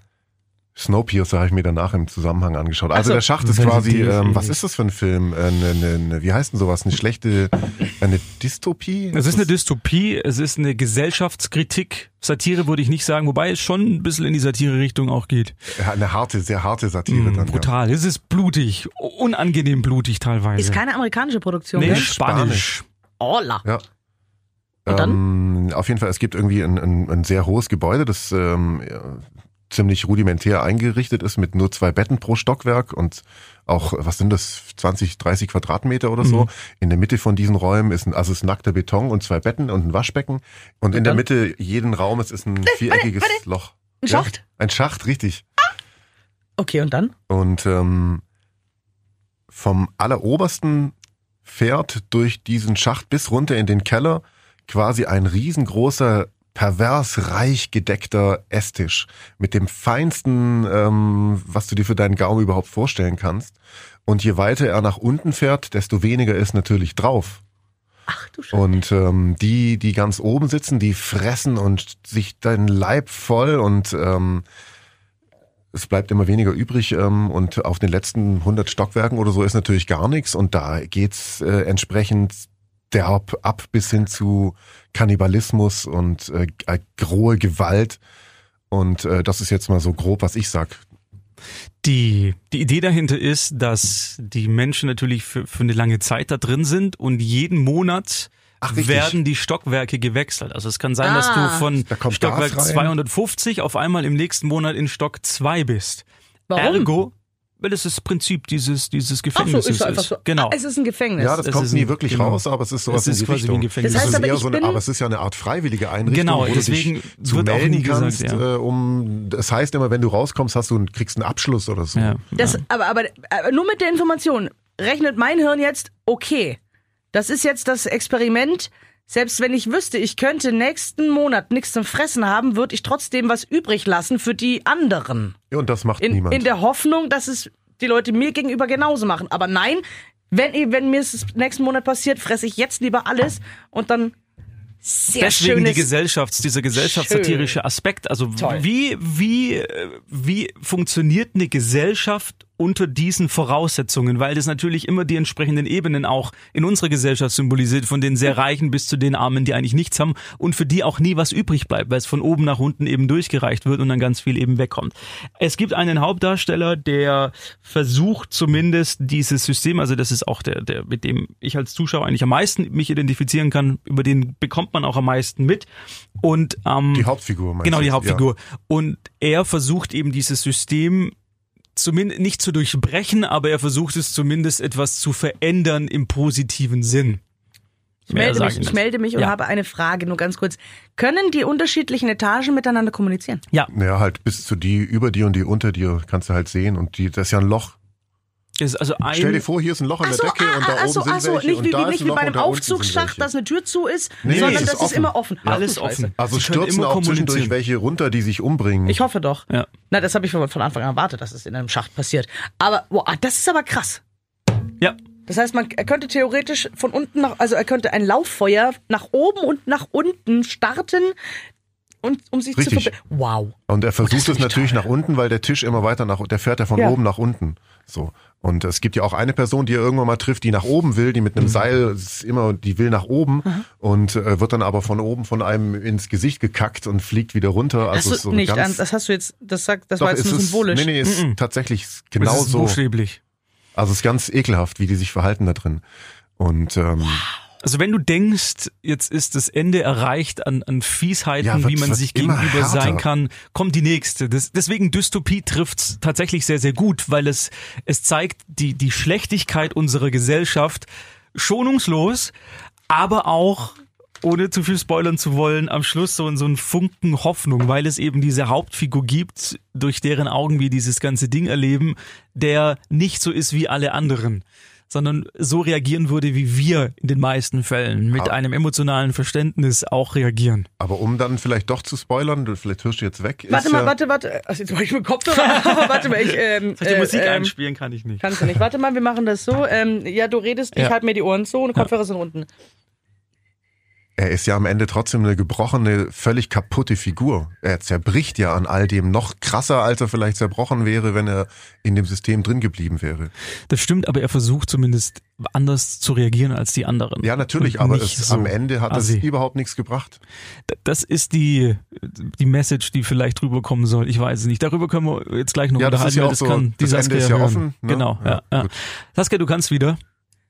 Snowpiercer habe ich mir danach im Zusammenhang angeschaut. Also
Ach so.
der Schacht ist quasi,
die-
ähm, was ist das für ein Film? Äh, ne, ne, ne, wie heißt denn sowas? Eine schlechte, eine Dystopie?
Es ist eine Dystopie, es ist eine Gesellschaftskritik. Satire würde ich nicht sagen, wobei es schon ein bisschen in die Satire-Richtung auch geht.
Ja, eine harte, sehr harte Satire
Mm,
dann. Ja.
brutal. Es ist blutig, unangenehm blutig teilweise.
Ist keine amerikanische Produktion,
nee,
gell?
Spanisch.
Hola.
Ja.
Und dann?
Ähm, auf jeden Fall, es gibt irgendwie ein, ein, ein sehr hohes Gebäude, das ähm, ja, ziemlich rudimentär eingerichtet ist mit nur zwei Betten pro Stockwerk und auch, was sind das, 20, 30 Quadratmeter oder so. In der Mitte von diesen Räumen ist ein, also ist nackter Beton und zwei Betten und ein Waschbecken. Und in der? Mitte jeden Raumes ist ein viereckiges Loch.
Ein
Ja,
Schacht?
Ein Schacht, richtig.
Okay, und dann?
Und ähm, vom allerobersten fährt durch diesen Schacht bis runter in den Keller quasi ein riesengroßer, pervers reich gedeckter Esstisch mit dem feinsten, ähm, was du dir für deinen Gaumen überhaupt vorstellen kannst. Und je weiter er nach unten fährt, desto weniger ist natürlich drauf.
Ach du Scheiße.
Und ähm, die, die ganz oben sitzen, die fressen und sich deinen Leib voll und ähm, es bleibt immer weniger übrig ähm, und auf den letzten 100 Stockwerken oder so ist natürlich gar nichts und da geht's äh, entsprechend derb ab bis hin zu Kannibalismus und äh, äh, grohe Gewalt und äh, das ist jetzt mal so grob, was ich sag.
Die, die Idee dahinter ist, dass die Menschen natürlich für, für eine lange Zeit da drin sind und jeden Monat
Ach,
werden die Stockwerke gewechselt. Also es kann sein, dass
Ah.
du von
Da
Stockwerk
Gas rein.
250 auf einmal im nächsten Monat in Stock 2 bist.
Warum?
Ergo, weil das ist das Prinzip dieses, dieses
Ach so,
Gefängnisses
ist einfach so.
Genau.
Ah, es ist ein Gefängnis.
Ja, das
Es
kommt
ist
nie
ein-
wirklich
genau.
raus, aber es ist sowas
Es ist
in die
quasi wie ein
Richtung.
Gefängnis.
Das heißt
es ist
aber,
eher
ich
so eine,
bin-
aber es ist ja eine Art freiwillige Einrichtung,
Genau,
wo
deswegen
du dich zu
wird auch
melden
nie gesagt,
kannst,
ja.
äh, um, das heißt immer, wenn du rauskommst, hast du einen, kriegst einen Abschluss oder so.
ja.
Das, aber, aber, aber nur mit der Information rechnet mein Hirn jetzt, okay, das ist jetzt das Experiment. Selbst wenn ich wüsste, ich könnte nächsten Monat nichts zum Fressen haben, würde ich trotzdem was übrig lassen für die anderen.
Ja, und das macht
In,
niemand.
in der Hoffnung, dass es die Leute mir gegenüber genauso machen. Aber nein, wenn, wenn mir es nächsten Monat passiert, fresse ich jetzt lieber alles und dann sehr
Deswegen die
schönes...
Gesellschafts, dieser gesellschaftssatirische Aspekt. Also
Toll.
wie, wie, wie funktioniert eine Gesellschaft unter diesen Voraussetzungen? Weil das natürlich immer die entsprechenden Ebenen auch in unserer Gesellschaft symbolisiert, von den sehr Reichen bis zu den Armen, die eigentlich nichts haben und für die auch nie was übrig bleibt, weil es von oben nach unten eben durchgereicht wird und dann ganz viel eben wegkommt. Es gibt einen Hauptdarsteller, der versucht zumindest dieses System, also das ist auch der, der, mit dem ich als Zuschauer eigentlich am meisten mich identifizieren kann, über den bekommt man auch am meisten mit. Und ähm,
die Hauptfigur, meinst
Genau, die Hauptfigur. Und er versucht eben dieses System zumindest nicht zu durchbrechen, aber er versucht es zumindest etwas zu verändern im positiven Sinn.
Ich melde, mich,
ich
melde mich und
Ja.
habe eine Frage, nur ganz kurz. Können die unterschiedlichen Etagen miteinander kommunizieren?
Ja,
Ja, halt bis zu die, über dir und die unter dir kannst du halt sehen und die, das ist ja ein Loch.
Ist also ein
Stell dir vor, hier ist ein Loch in der
so,
Decke
ah,
und da
ah,
oben
so,
sind
so,
welche
nicht
und
wie,
da
wie,
ist
nicht
ein
wie
Loch
bei einem Aufzugsschacht, dass eine Tür zu ist,
Nee,
sondern
ist
das ist
offen.
immer offen. Ach,
alles offen.
Also
Sie
stürzen
immer
auch zwischendurch
kommunizieren.
welche runter, die sich umbringen.
Ich hoffe doch.
Ja.
Na, das habe ich von Anfang an erwartet, dass es in einem Schacht passiert. Aber, boah, das ist aber krass.
Ja,
Das heißt, man, er könnte theoretisch von unten nach, also er könnte ein Lauffeuer nach oben und nach unten starten und um sich
Richtig.
zu. Wow.
Und er versucht
find
es
ich
natürlich
toll.
nach unten, weil der Tisch immer weiter nach, der fährt ja von
Ja.
oben nach unten. So. Und es gibt ja auch eine Person, die er irgendwann mal trifft, die nach oben will, die mit einem Seil, es ist immer, die will nach oben und äh, wird dann aber von oben von einem ins Gesicht gekackt und fliegt wieder runter. Also
Hast du
so
nicht,
ganz,
an, das hast du jetzt, das sagt, das
Doch,
war jetzt
es
nur
ist-
symbolisch.
Nee, nee, ist
Mhm.
tatsächlich
es
genau
ist
so.
buchstäblich.
Also es ist ganz ekelhaft, wie die sich verhalten da drin. Und ähm,
Also wenn du denkst, jetzt ist das Ende erreicht an, an Fiesheiten,
Ja,
wie man sich gegenüber sein kann, kommt die nächste. Das, deswegen Dystopie trifft's tatsächlich sehr, sehr gut, weil es, es zeigt die, die Schlechtigkeit unserer Gesellschaft schonungslos, aber auch ohne zu viel spoilern zu wollen, am Schluss so, so ein Funken Hoffnung, weil es eben diese Hauptfigur gibt, durch deren Augen wir dieses ganze Ding erleben, der nicht so ist wie alle anderen, sondern so reagieren würde, wie wir in den meisten Fällen mit
Aber-
einem emotionalen Verständnis auch reagieren.
aber um dann vielleicht doch zu spoilern, du- vielleicht hörst du jetzt weg.
Warte
ist
mal,
ja,
warte, warte. Also jetzt war ich mit Kopfhörer. aber warte mal, ich, ähm, äh, ähm,
einspielen kann ich nicht.
Kannst du nicht. Warte mal, wir machen das so. Ähm, ja, du redest, ich
Ja.
halte mir die Ohren zu und Kopfhörer sind unten.
Er ist ja am Ende trotzdem eine gebrochene, völlig kaputte Figur. Er zerbricht ja an all dem noch krasser, als er vielleicht zerbrochen wäre, wenn er in dem System drin geblieben wäre.
Das stimmt, aber er versucht zumindest anders zu reagieren als die anderen.
Ja, natürlich,
Und
aber es,
so
am Ende hat
assi.
es überhaupt nichts gebracht.
Das ist die, die Message, die vielleicht rüberkommen soll. Ich weiß es nicht. Darüber können wir jetzt gleich noch
Ja, das
unterhalten.
ist ja auch so,
kann die
das Ende ist ja
hören.
offen, ne?
Genau, ja.
Ja.
Saskia, du kannst wieder.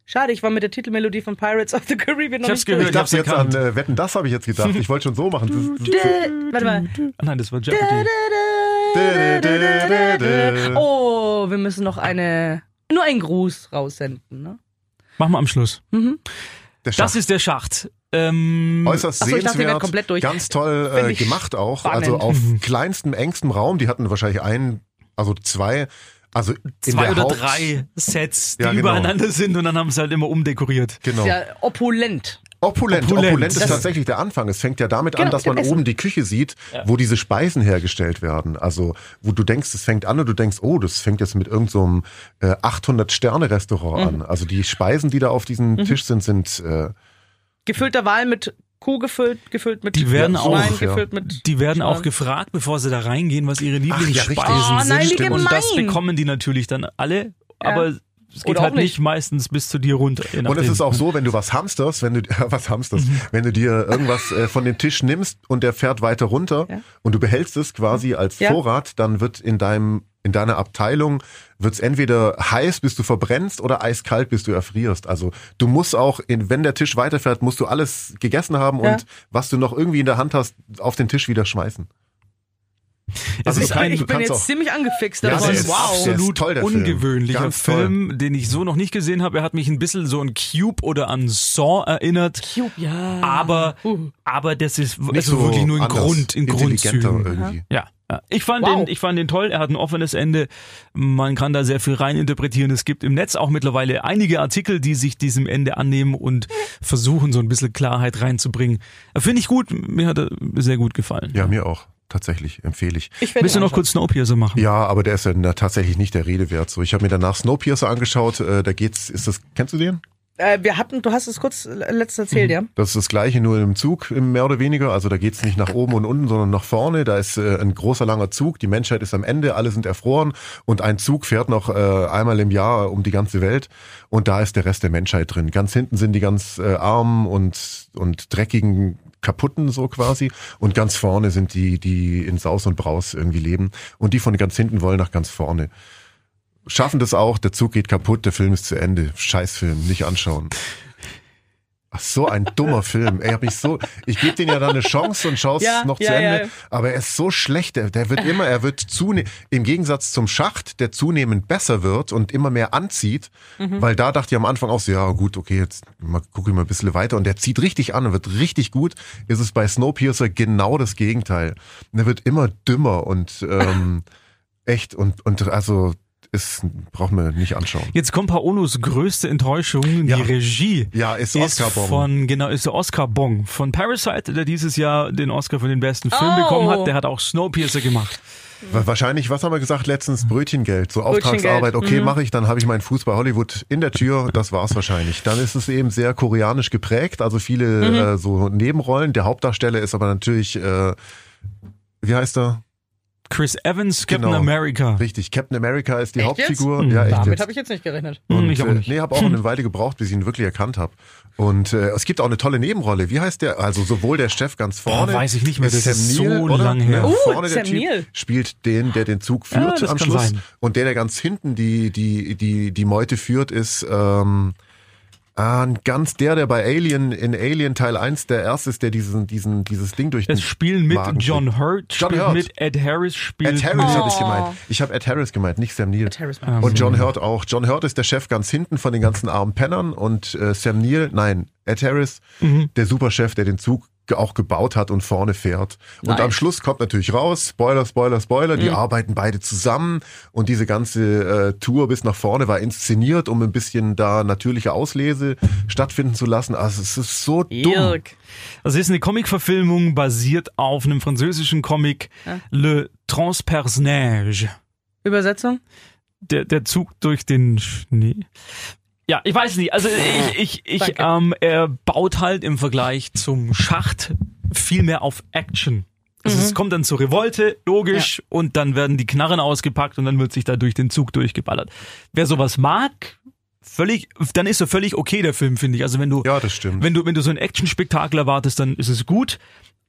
Schade, ich war mit der Titelmelodie von Pirates of the Caribbean noch
Ich hab's
nicht
gehört.
Ich dachte
hab's
jetzt an äh, Wetten, das habe ich jetzt gedacht. Ich wollte schon so machen. Das- das-
Dä- Warte mal.
Ah, nein, das war Jeopardy.
Oh, wir müssen noch eine, nur einen Gruß raussenden. Ne?
Machen wir am Schluss.
Der
Das ist der Schacht. Ähm,
Äußerst
Ach so, ich dachte, ihr wärt
sehenswert,
komplett durch.
ganz toll äh, gemacht auch.
spannend.
Also auf
Mhm.
kleinstem, engstem Raum. Die hatten wahrscheinlich einen, also zwei, also in
zwei
der
oder
Haupt,
drei Sets, die
Ja, genau.
übereinander sind und dann haben sie halt immer umdekoriert.
Genau.
Ja, opulent.
Opulent.
Opulent.
Opulent, ist
Das-
tatsächlich der Anfang. Es fängt ja damit an,
Genau,
dass man
Essen.
oben die Küche sieht, wo diese Speisen hergestellt werden. Also, wo du denkst, es fängt an und du denkst, oh, das fängt jetzt mit irgendeinem so äh, 800-Sterne-Restaurant
Mhm.
an. Also die Speisen, die da auf diesem Tisch sind, sind äh,
Gefüllter Wal mit Kuh gefüllt, gefüllt mit
Die werden
Schwein,
auch, ja.
gefüllt mit
Die werden auch gefragt, bevor sie da reingehen, was ihre
ja,
Lieblingsspeisen
richtig.
Oh,
sind.
nein,
stimmt.
und das bekommen die natürlich dann alle, aber es geht
Oder
halt nicht
nicht.
meistens bis zu dir runter.
Und es ist auch so, wenn du was hamsterst, wenn du was hamsterst, wenn du dir irgendwas äh, von dem Tisch nimmst und der fährt weiter runter
Ja.
und du behältst es quasi als
Ja.
Vorrat, dann wird in deinem in deiner Abteilung wird's entweder heiß, bis du verbrennst, oder eiskalt, bis du erfrierst. Also du musst auch, in, wenn der Tisch weiterfährt, musst du alles gegessen haben
Ja.
und was du noch irgendwie in der Hand hast, auf den Tisch wieder schmeißen.
es
also
ist ein
ich bin jetzt
auch-
ziemlich angefixt
Ja,
davon.
der ist
wow.
absolut- toll, der Film.
ungewöhnlicher
Ganz toll.
Film, den ich so noch nicht gesehen habe. Er hat mich ein bisschen so an Cube oder an Saw erinnert.
Cube, ja.
Aber,
Uh.
aber das ist also
so
wirklich nur in
anders,
Grund, in
intelligenter
Grundzügen.
irgendwie.
Ja, ja. Ich fand
Wow.
den, ich fand den toll. Er hat ein offenes Ende. Man kann da sehr viel reininterpretieren. Es gibt im Netz auch mittlerweile einige Artikel, die sich diesem Ende annehmen und versuchen, so ein bisschen Klarheit reinzubringen. Finde ich gut. Mir hat er sehr gut gefallen.
Ja, mir auch. Tatsächlich, empfehle ich.
Ich
Willst du noch kurz Snowpiercer machen?
Ja, aber der ist ja tatsächlich nicht der Rede wert. So, ich habe mir danach Snowpiercer angeschaut. Äh, da geht's, ist das, kennst du den?
Äh, wir hatten, du hast es kurz letztes erzählt, ja?
Das ist das gleiche, nur im Zug, mehr oder weniger. Also da geht's nicht nach oben und unten, sondern nach vorne. Da ist äh, ein großer, langer Zug. Die Menschheit ist am Ende, alle sind erfroren. Und ein Zug fährt noch äh, einmal im Jahr um die ganze Welt. Und da ist der Rest der Menschheit drin. Ganz hinten sind die ganz äh, armen und, und dreckigen kaputten so quasi und ganz vorne sind die die in Saus und Braus irgendwie leben und die von ganz hinten wollen nach ganz vorne schaffen das auch der Zug geht kaputt der Film ist zu Ende Scheißfilm nicht anschauen Ach, so ein dummer Film. Ey, hab ich so, ich gebe den ja dann eine Chance und schaue es
Ja,
noch
ja,
zu Ende.
ja.
Aber er ist so schlecht. Der, der wird immer, er wird zunehmend, im Gegensatz zum Schacht, der zunehmend besser wird und immer mehr anzieht.
Mhm.
Weil da dachte ich am Anfang auch so, ja gut, okay, jetzt mal, gucke ich mal ein bisschen weiter. Und der zieht richtig an und wird richtig gut. Ist es bei Snowpiercer genau das Gegenteil. Und er wird immer dümmer und ähm, echt und, und also ist, braucht man nicht anschauen.
Jetzt kommt Paolos größte Enttäuschung,
Ja.
die Regie.
Ja, ist
ist
Oscar-Bon.
von genau ist der Oscar Bong von Parasite, der dieses Jahr den Oscar für den besten Film
Oh.
bekommen hat. Der hat auch Snowpiercer gemacht.
Wa- Wahrscheinlich, was haben wir gesagt letztens? Brötchengeld, so Auftragsarbeit. Okay,
mhm.
mache ich, dann habe ich meinen Fuß bei Hollywood in der Tür. Das war's wahrscheinlich. Dann ist es eben sehr koreanisch geprägt, also viele
Mhm.
äh, so Nebenrollen. Der Hauptdarsteller ist aber natürlich, äh, wie heißt er?
Chris Evans, Captain
Genau.
America.
Richtig, Captain America ist die
Echt
Hauptfigur.
jetzt?
Ja, echt
Damit habe ich jetzt nicht gerechnet.
Hm,
Und,
ich auch
äh. Nee, habe auch eine Weile gebraucht, bis ich ihn wirklich erkannt habe. Und äh, es gibt auch eine tolle Nebenrolle. Wie heißt der? Also sowohl der Chef ganz vorne.
weiß ich nicht mehr, das ist so
oder?
lang her.
Ja,
Uh,
vorne der
Sam
Typ
Neill.
spielt den, der den Zug
Ja,
führt
das
am Schluss.
sein.
Und der, der ganz hinten die, die, die, die Meute führt, ist ähm, ah, ganz der, der bei Alien, in Alien Teil 1 der erste ist, der diesen, diesen, dieses Ding durch
Es spielen mit
Magen
John. Hurt,
John
spielt
Hurt.
mit Ed Harris, spielt
Ed Harris
mit
habe ich
Oh.
gemeint. Ich habe Ed Harris gemeint, nicht Sam Neill.
Ed Harris.
Und John Hurt auch. John Hurt ist der Chef ganz hinten von den ganzen armen Pennern und äh, Sam Neill, nein, Ed Harris,
Mhm.
der Superchef, der den Zug auch gebaut hat und vorne fährt. Und
Nice.
am Schluss kommt natürlich raus, Spoiler, Spoiler, Spoiler,
Mhm.
die arbeiten beide zusammen und diese ganze äh, Tour bis nach vorne war inszeniert, um ein bisschen da natürliche Auslese stattfinden zu lassen. Also es ist so dumm.
Irk.
Also es ist eine Comic-Verfilmung basiert auf einem französischen Comic Le Transpersonnage.
Übersetzung?
Der, der Zug durch den Schnee. Ja, ich weiß nicht. Also ich, ich, ich ähm, er baut halt im Vergleich zum Schacht viel mehr auf Action. Also es kommt dann zur Revolte, logisch, und dann werden die Knarren ausgepackt und dann wird sich da durch den Zug durchgeballert. Wer sowas mag, völlig, dann ist er völlig okay, der Film, finde ich. Also wenn du,
Ja, das stimmt.
wenn du, wenn du so ein Action-Spektakel erwartest, dann ist es gut.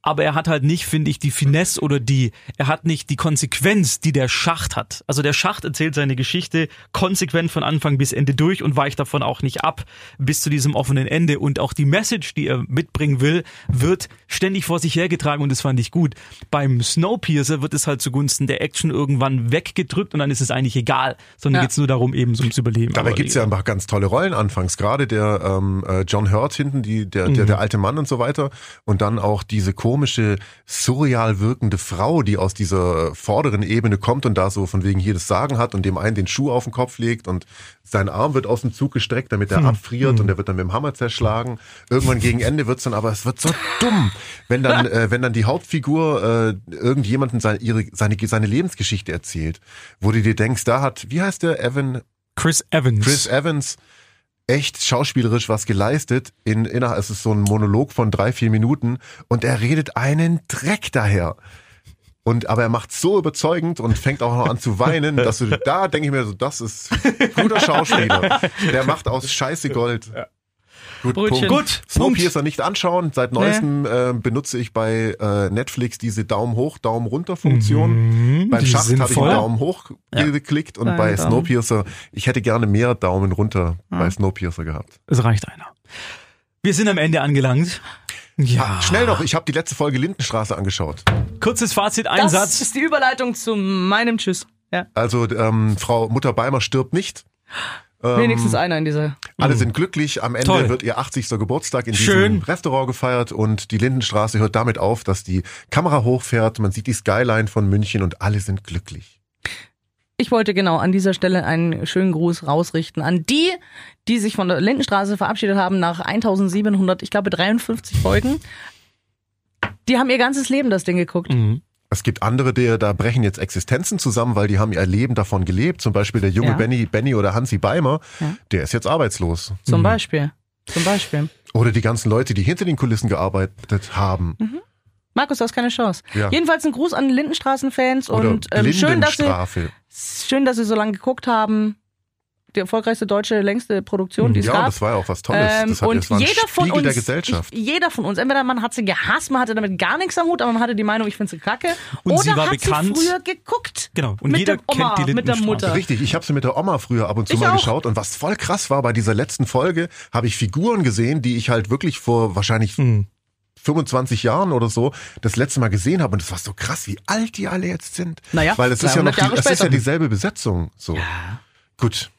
Aber er hat halt nicht, finde ich, die Finesse oder die, er hat nicht die Konsequenz, die der Schacht hat. Also der Schacht erzählt seine Geschichte konsequent von Anfang bis Ende durch und weicht davon auch nicht ab bis zu diesem offenen Ende. Und auch die Message, die er mitbringen will, wird ständig vor sich hergetragen und das fand ich gut. Beim Snowpiercer wird es halt zugunsten der Action irgendwann weggedrückt und dann ist es eigentlich egal, sondern
Ja.
geht's nur darum, eben so ums Überleben.
Dabei
Aber
gibt's ja einfach ganz tolle Rollen anfangs. Gerade der ähm, äh, John Hurt hinten, die, der, der, der alte Mann und so weiter. Und dann auch diese komische, surreal wirkende Frau, die aus dieser vorderen Ebene kommt und da so von wegen hier das Sagen hat und dem einen den Schuh auf den Kopf legt und sein Arm wird aus dem Zug gestreckt, damit er abfriert und er wird dann mit dem Hammer zerschlagen. Irgendwann gegen Ende wird's dann, aber es wird so dumm, wenn dann, äh, wenn dann die Hauptfigur äh, irgendjemanden seine, ihre, seine, seine Lebensgeschichte erzählt, wo du dir denkst, da hat, wie heißt der, Evan?
Chris Evans.
Chris Evans echt schauspielerisch was geleistet. In, in, es ist so ein Monolog von drei, vier Minuten und er redet einen Dreck daher. Und, aber er macht so überzeugend und fängt auch noch an zu weinen, dass du, da denke ich mir so, das ist guter Schauspieler. Der macht aus Scheiße Gold. Gut,
Brötchen.
Punkt.
Gut,
Snowpiercer nicht anschauen. Seit neuestem äh, benutze ich bei äh, Netflix diese Daumen hoch, Daumen runter Funktion. Beim
die
Schacht habe ich einen Daumen hoch geklickt und
Nein,
bei
Daumen.
Snowpiercer, ich hätte gerne mehr Daumen runter bei Snowpiercer gehabt.
Es reicht einer. Wir sind am Ende angelangt. Ja.
Schnell noch, ich habe die letzte Folge Lindenstraße angeschaut.
Kurzes Fazit, ein
Das
Satz.
ist die Überleitung zu meinem Tschüss. Ja.
Also ähm, Frau Mutter Beimer stirbt nicht. Ähm,
Wenigstens einer in dieser.
Alle sind glücklich. Am Ende
Toll.
wird ihr 80. Geburtstag in
Schön.
diesem Restaurant gefeiert und die Lindenstraße hört damit auf, dass die Kamera hochfährt. Man sieht die Skyline von München und alle sind glücklich.
Ich wollte genau an dieser Stelle einen schönen Gruß rausrichten an die, die sich von der Lindenstraße verabschiedet haben nach 1700, ich glaube 53 Folgen. Die haben ihr ganzes Leben das Ding geguckt.
Mhm.
Es gibt andere, die, da brechen jetzt Existenzen zusammen, weil die haben ihr Leben davon gelebt. Zum Beispiel der junge
Ja.
Benny, Benny oder Hansi Beimer,
Ja.
der ist jetzt arbeitslos.
Zum Beispiel. Zum Beispiel.
Oder die ganzen Leute, die hinter den Kulissen gearbeitet haben.
Markus, du hast keine Chance.
Ja.
Jedenfalls ein Gruß an Lindenstraßen-Fans und ähm, schön, dass sie, schön, dass sie so lange geguckt haben. Die erfolgreichste deutsche längste Produktion, die es
Ja,
gab.
das war ja auch was Tolles.
Ähm,
das hat,
und
das war ein
jeder von uns,
der Gesellschaft.
Ich, jeder von uns, entweder man hat sie gehasst, man hatte damit gar nichts am Hut, aber man hatte die Meinung, ich finde sie kacke.
Und
oder
sie war
hat
bekannt.
sie früher geguckt.
Genau. Und
mit
jeder
der Oma,
kennt die
mit der. Mutter.
Richtig, ich habe sie mit der Oma früher ab und zu
Ich
mal
auch.
geschaut und was voll krass war bei dieser letzten Folge, habe ich Figuren gesehen, die ich halt wirklich vor wahrscheinlich
Hm.
25 Jahren oder so das letzte Mal gesehen habe und es war so krass, wie alt die alle jetzt sind.
Naja,
weil es ist ja
300
noch die, es ist ja dieselbe Besetzung. So. Gut.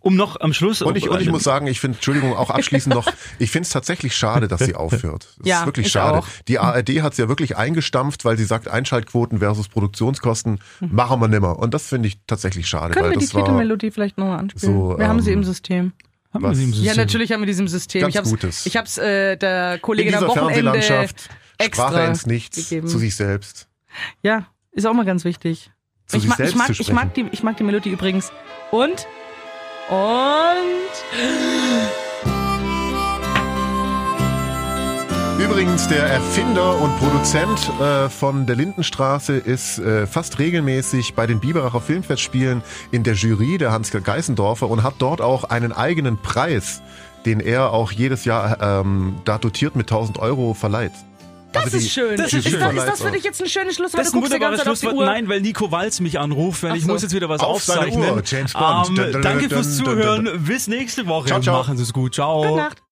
Um noch am Schluss.
Und ich, und ich muss sagen, ich finde, Entschuldigung, auch abschließend noch, ich finde es tatsächlich schade, dass sie aufhört. Das
Ja,
ist wirklich
ich
schade.
auch.
Die ARD hat es ja wirklich eingestampft, weil sie sagt, Einschaltquoten versus Produktionskosten machen wir nimmer. Und das finde ich tatsächlich schade.
Können
weil
wir die Titelmelodie vielleicht nochmal anspielen?
so,
wir haben sie
ähm,
im System.
Haben wir sie im
Ja,
System?
natürlich haben wir die im System.
Ganz
ich hab's,
Gutes.
Ich hab's äh, der
in
Kollegin am Wochenende
Fernsehlandschaft
extra
sprach er ins Nichts
gegeben.
zu sich selbst.
Ja, ist auch mal ganz wichtig.
Zu
ich,
sich
mag,
selbst
ich, mag,
zu
ich, mag die, ich mag die Melodie übrigens. Und? Und?
Übrigens, der Erfinder und Produzent äh, von der Lindenstraße ist äh, fast regelmäßig bei den Biberacher Filmfestspielen in der Jury, der Hans Geisendorfer, und hat dort auch einen eigenen Preis, den er auch jedes Jahr ähm, da dotiert mit 1000 Euro verleiht.
Das
Also
ist schön.
das ist
ist, das, ist das für dich jetzt ein schönes Schlusswort?
Das ist ein wunderbares
Zeit auf die
Schlusswort. Nein, weil Nico Walz mich anruft, weil
Ach
ich
so.
muss jetzt wieder was
Auf
aufzeichnen.
Uhr, James Bond.
Ähm, danke fürs Zuhören. Bis nächste Woche.
Ciao, ciao.
Machen Sie es gut. Ciao.
Gute Nacht.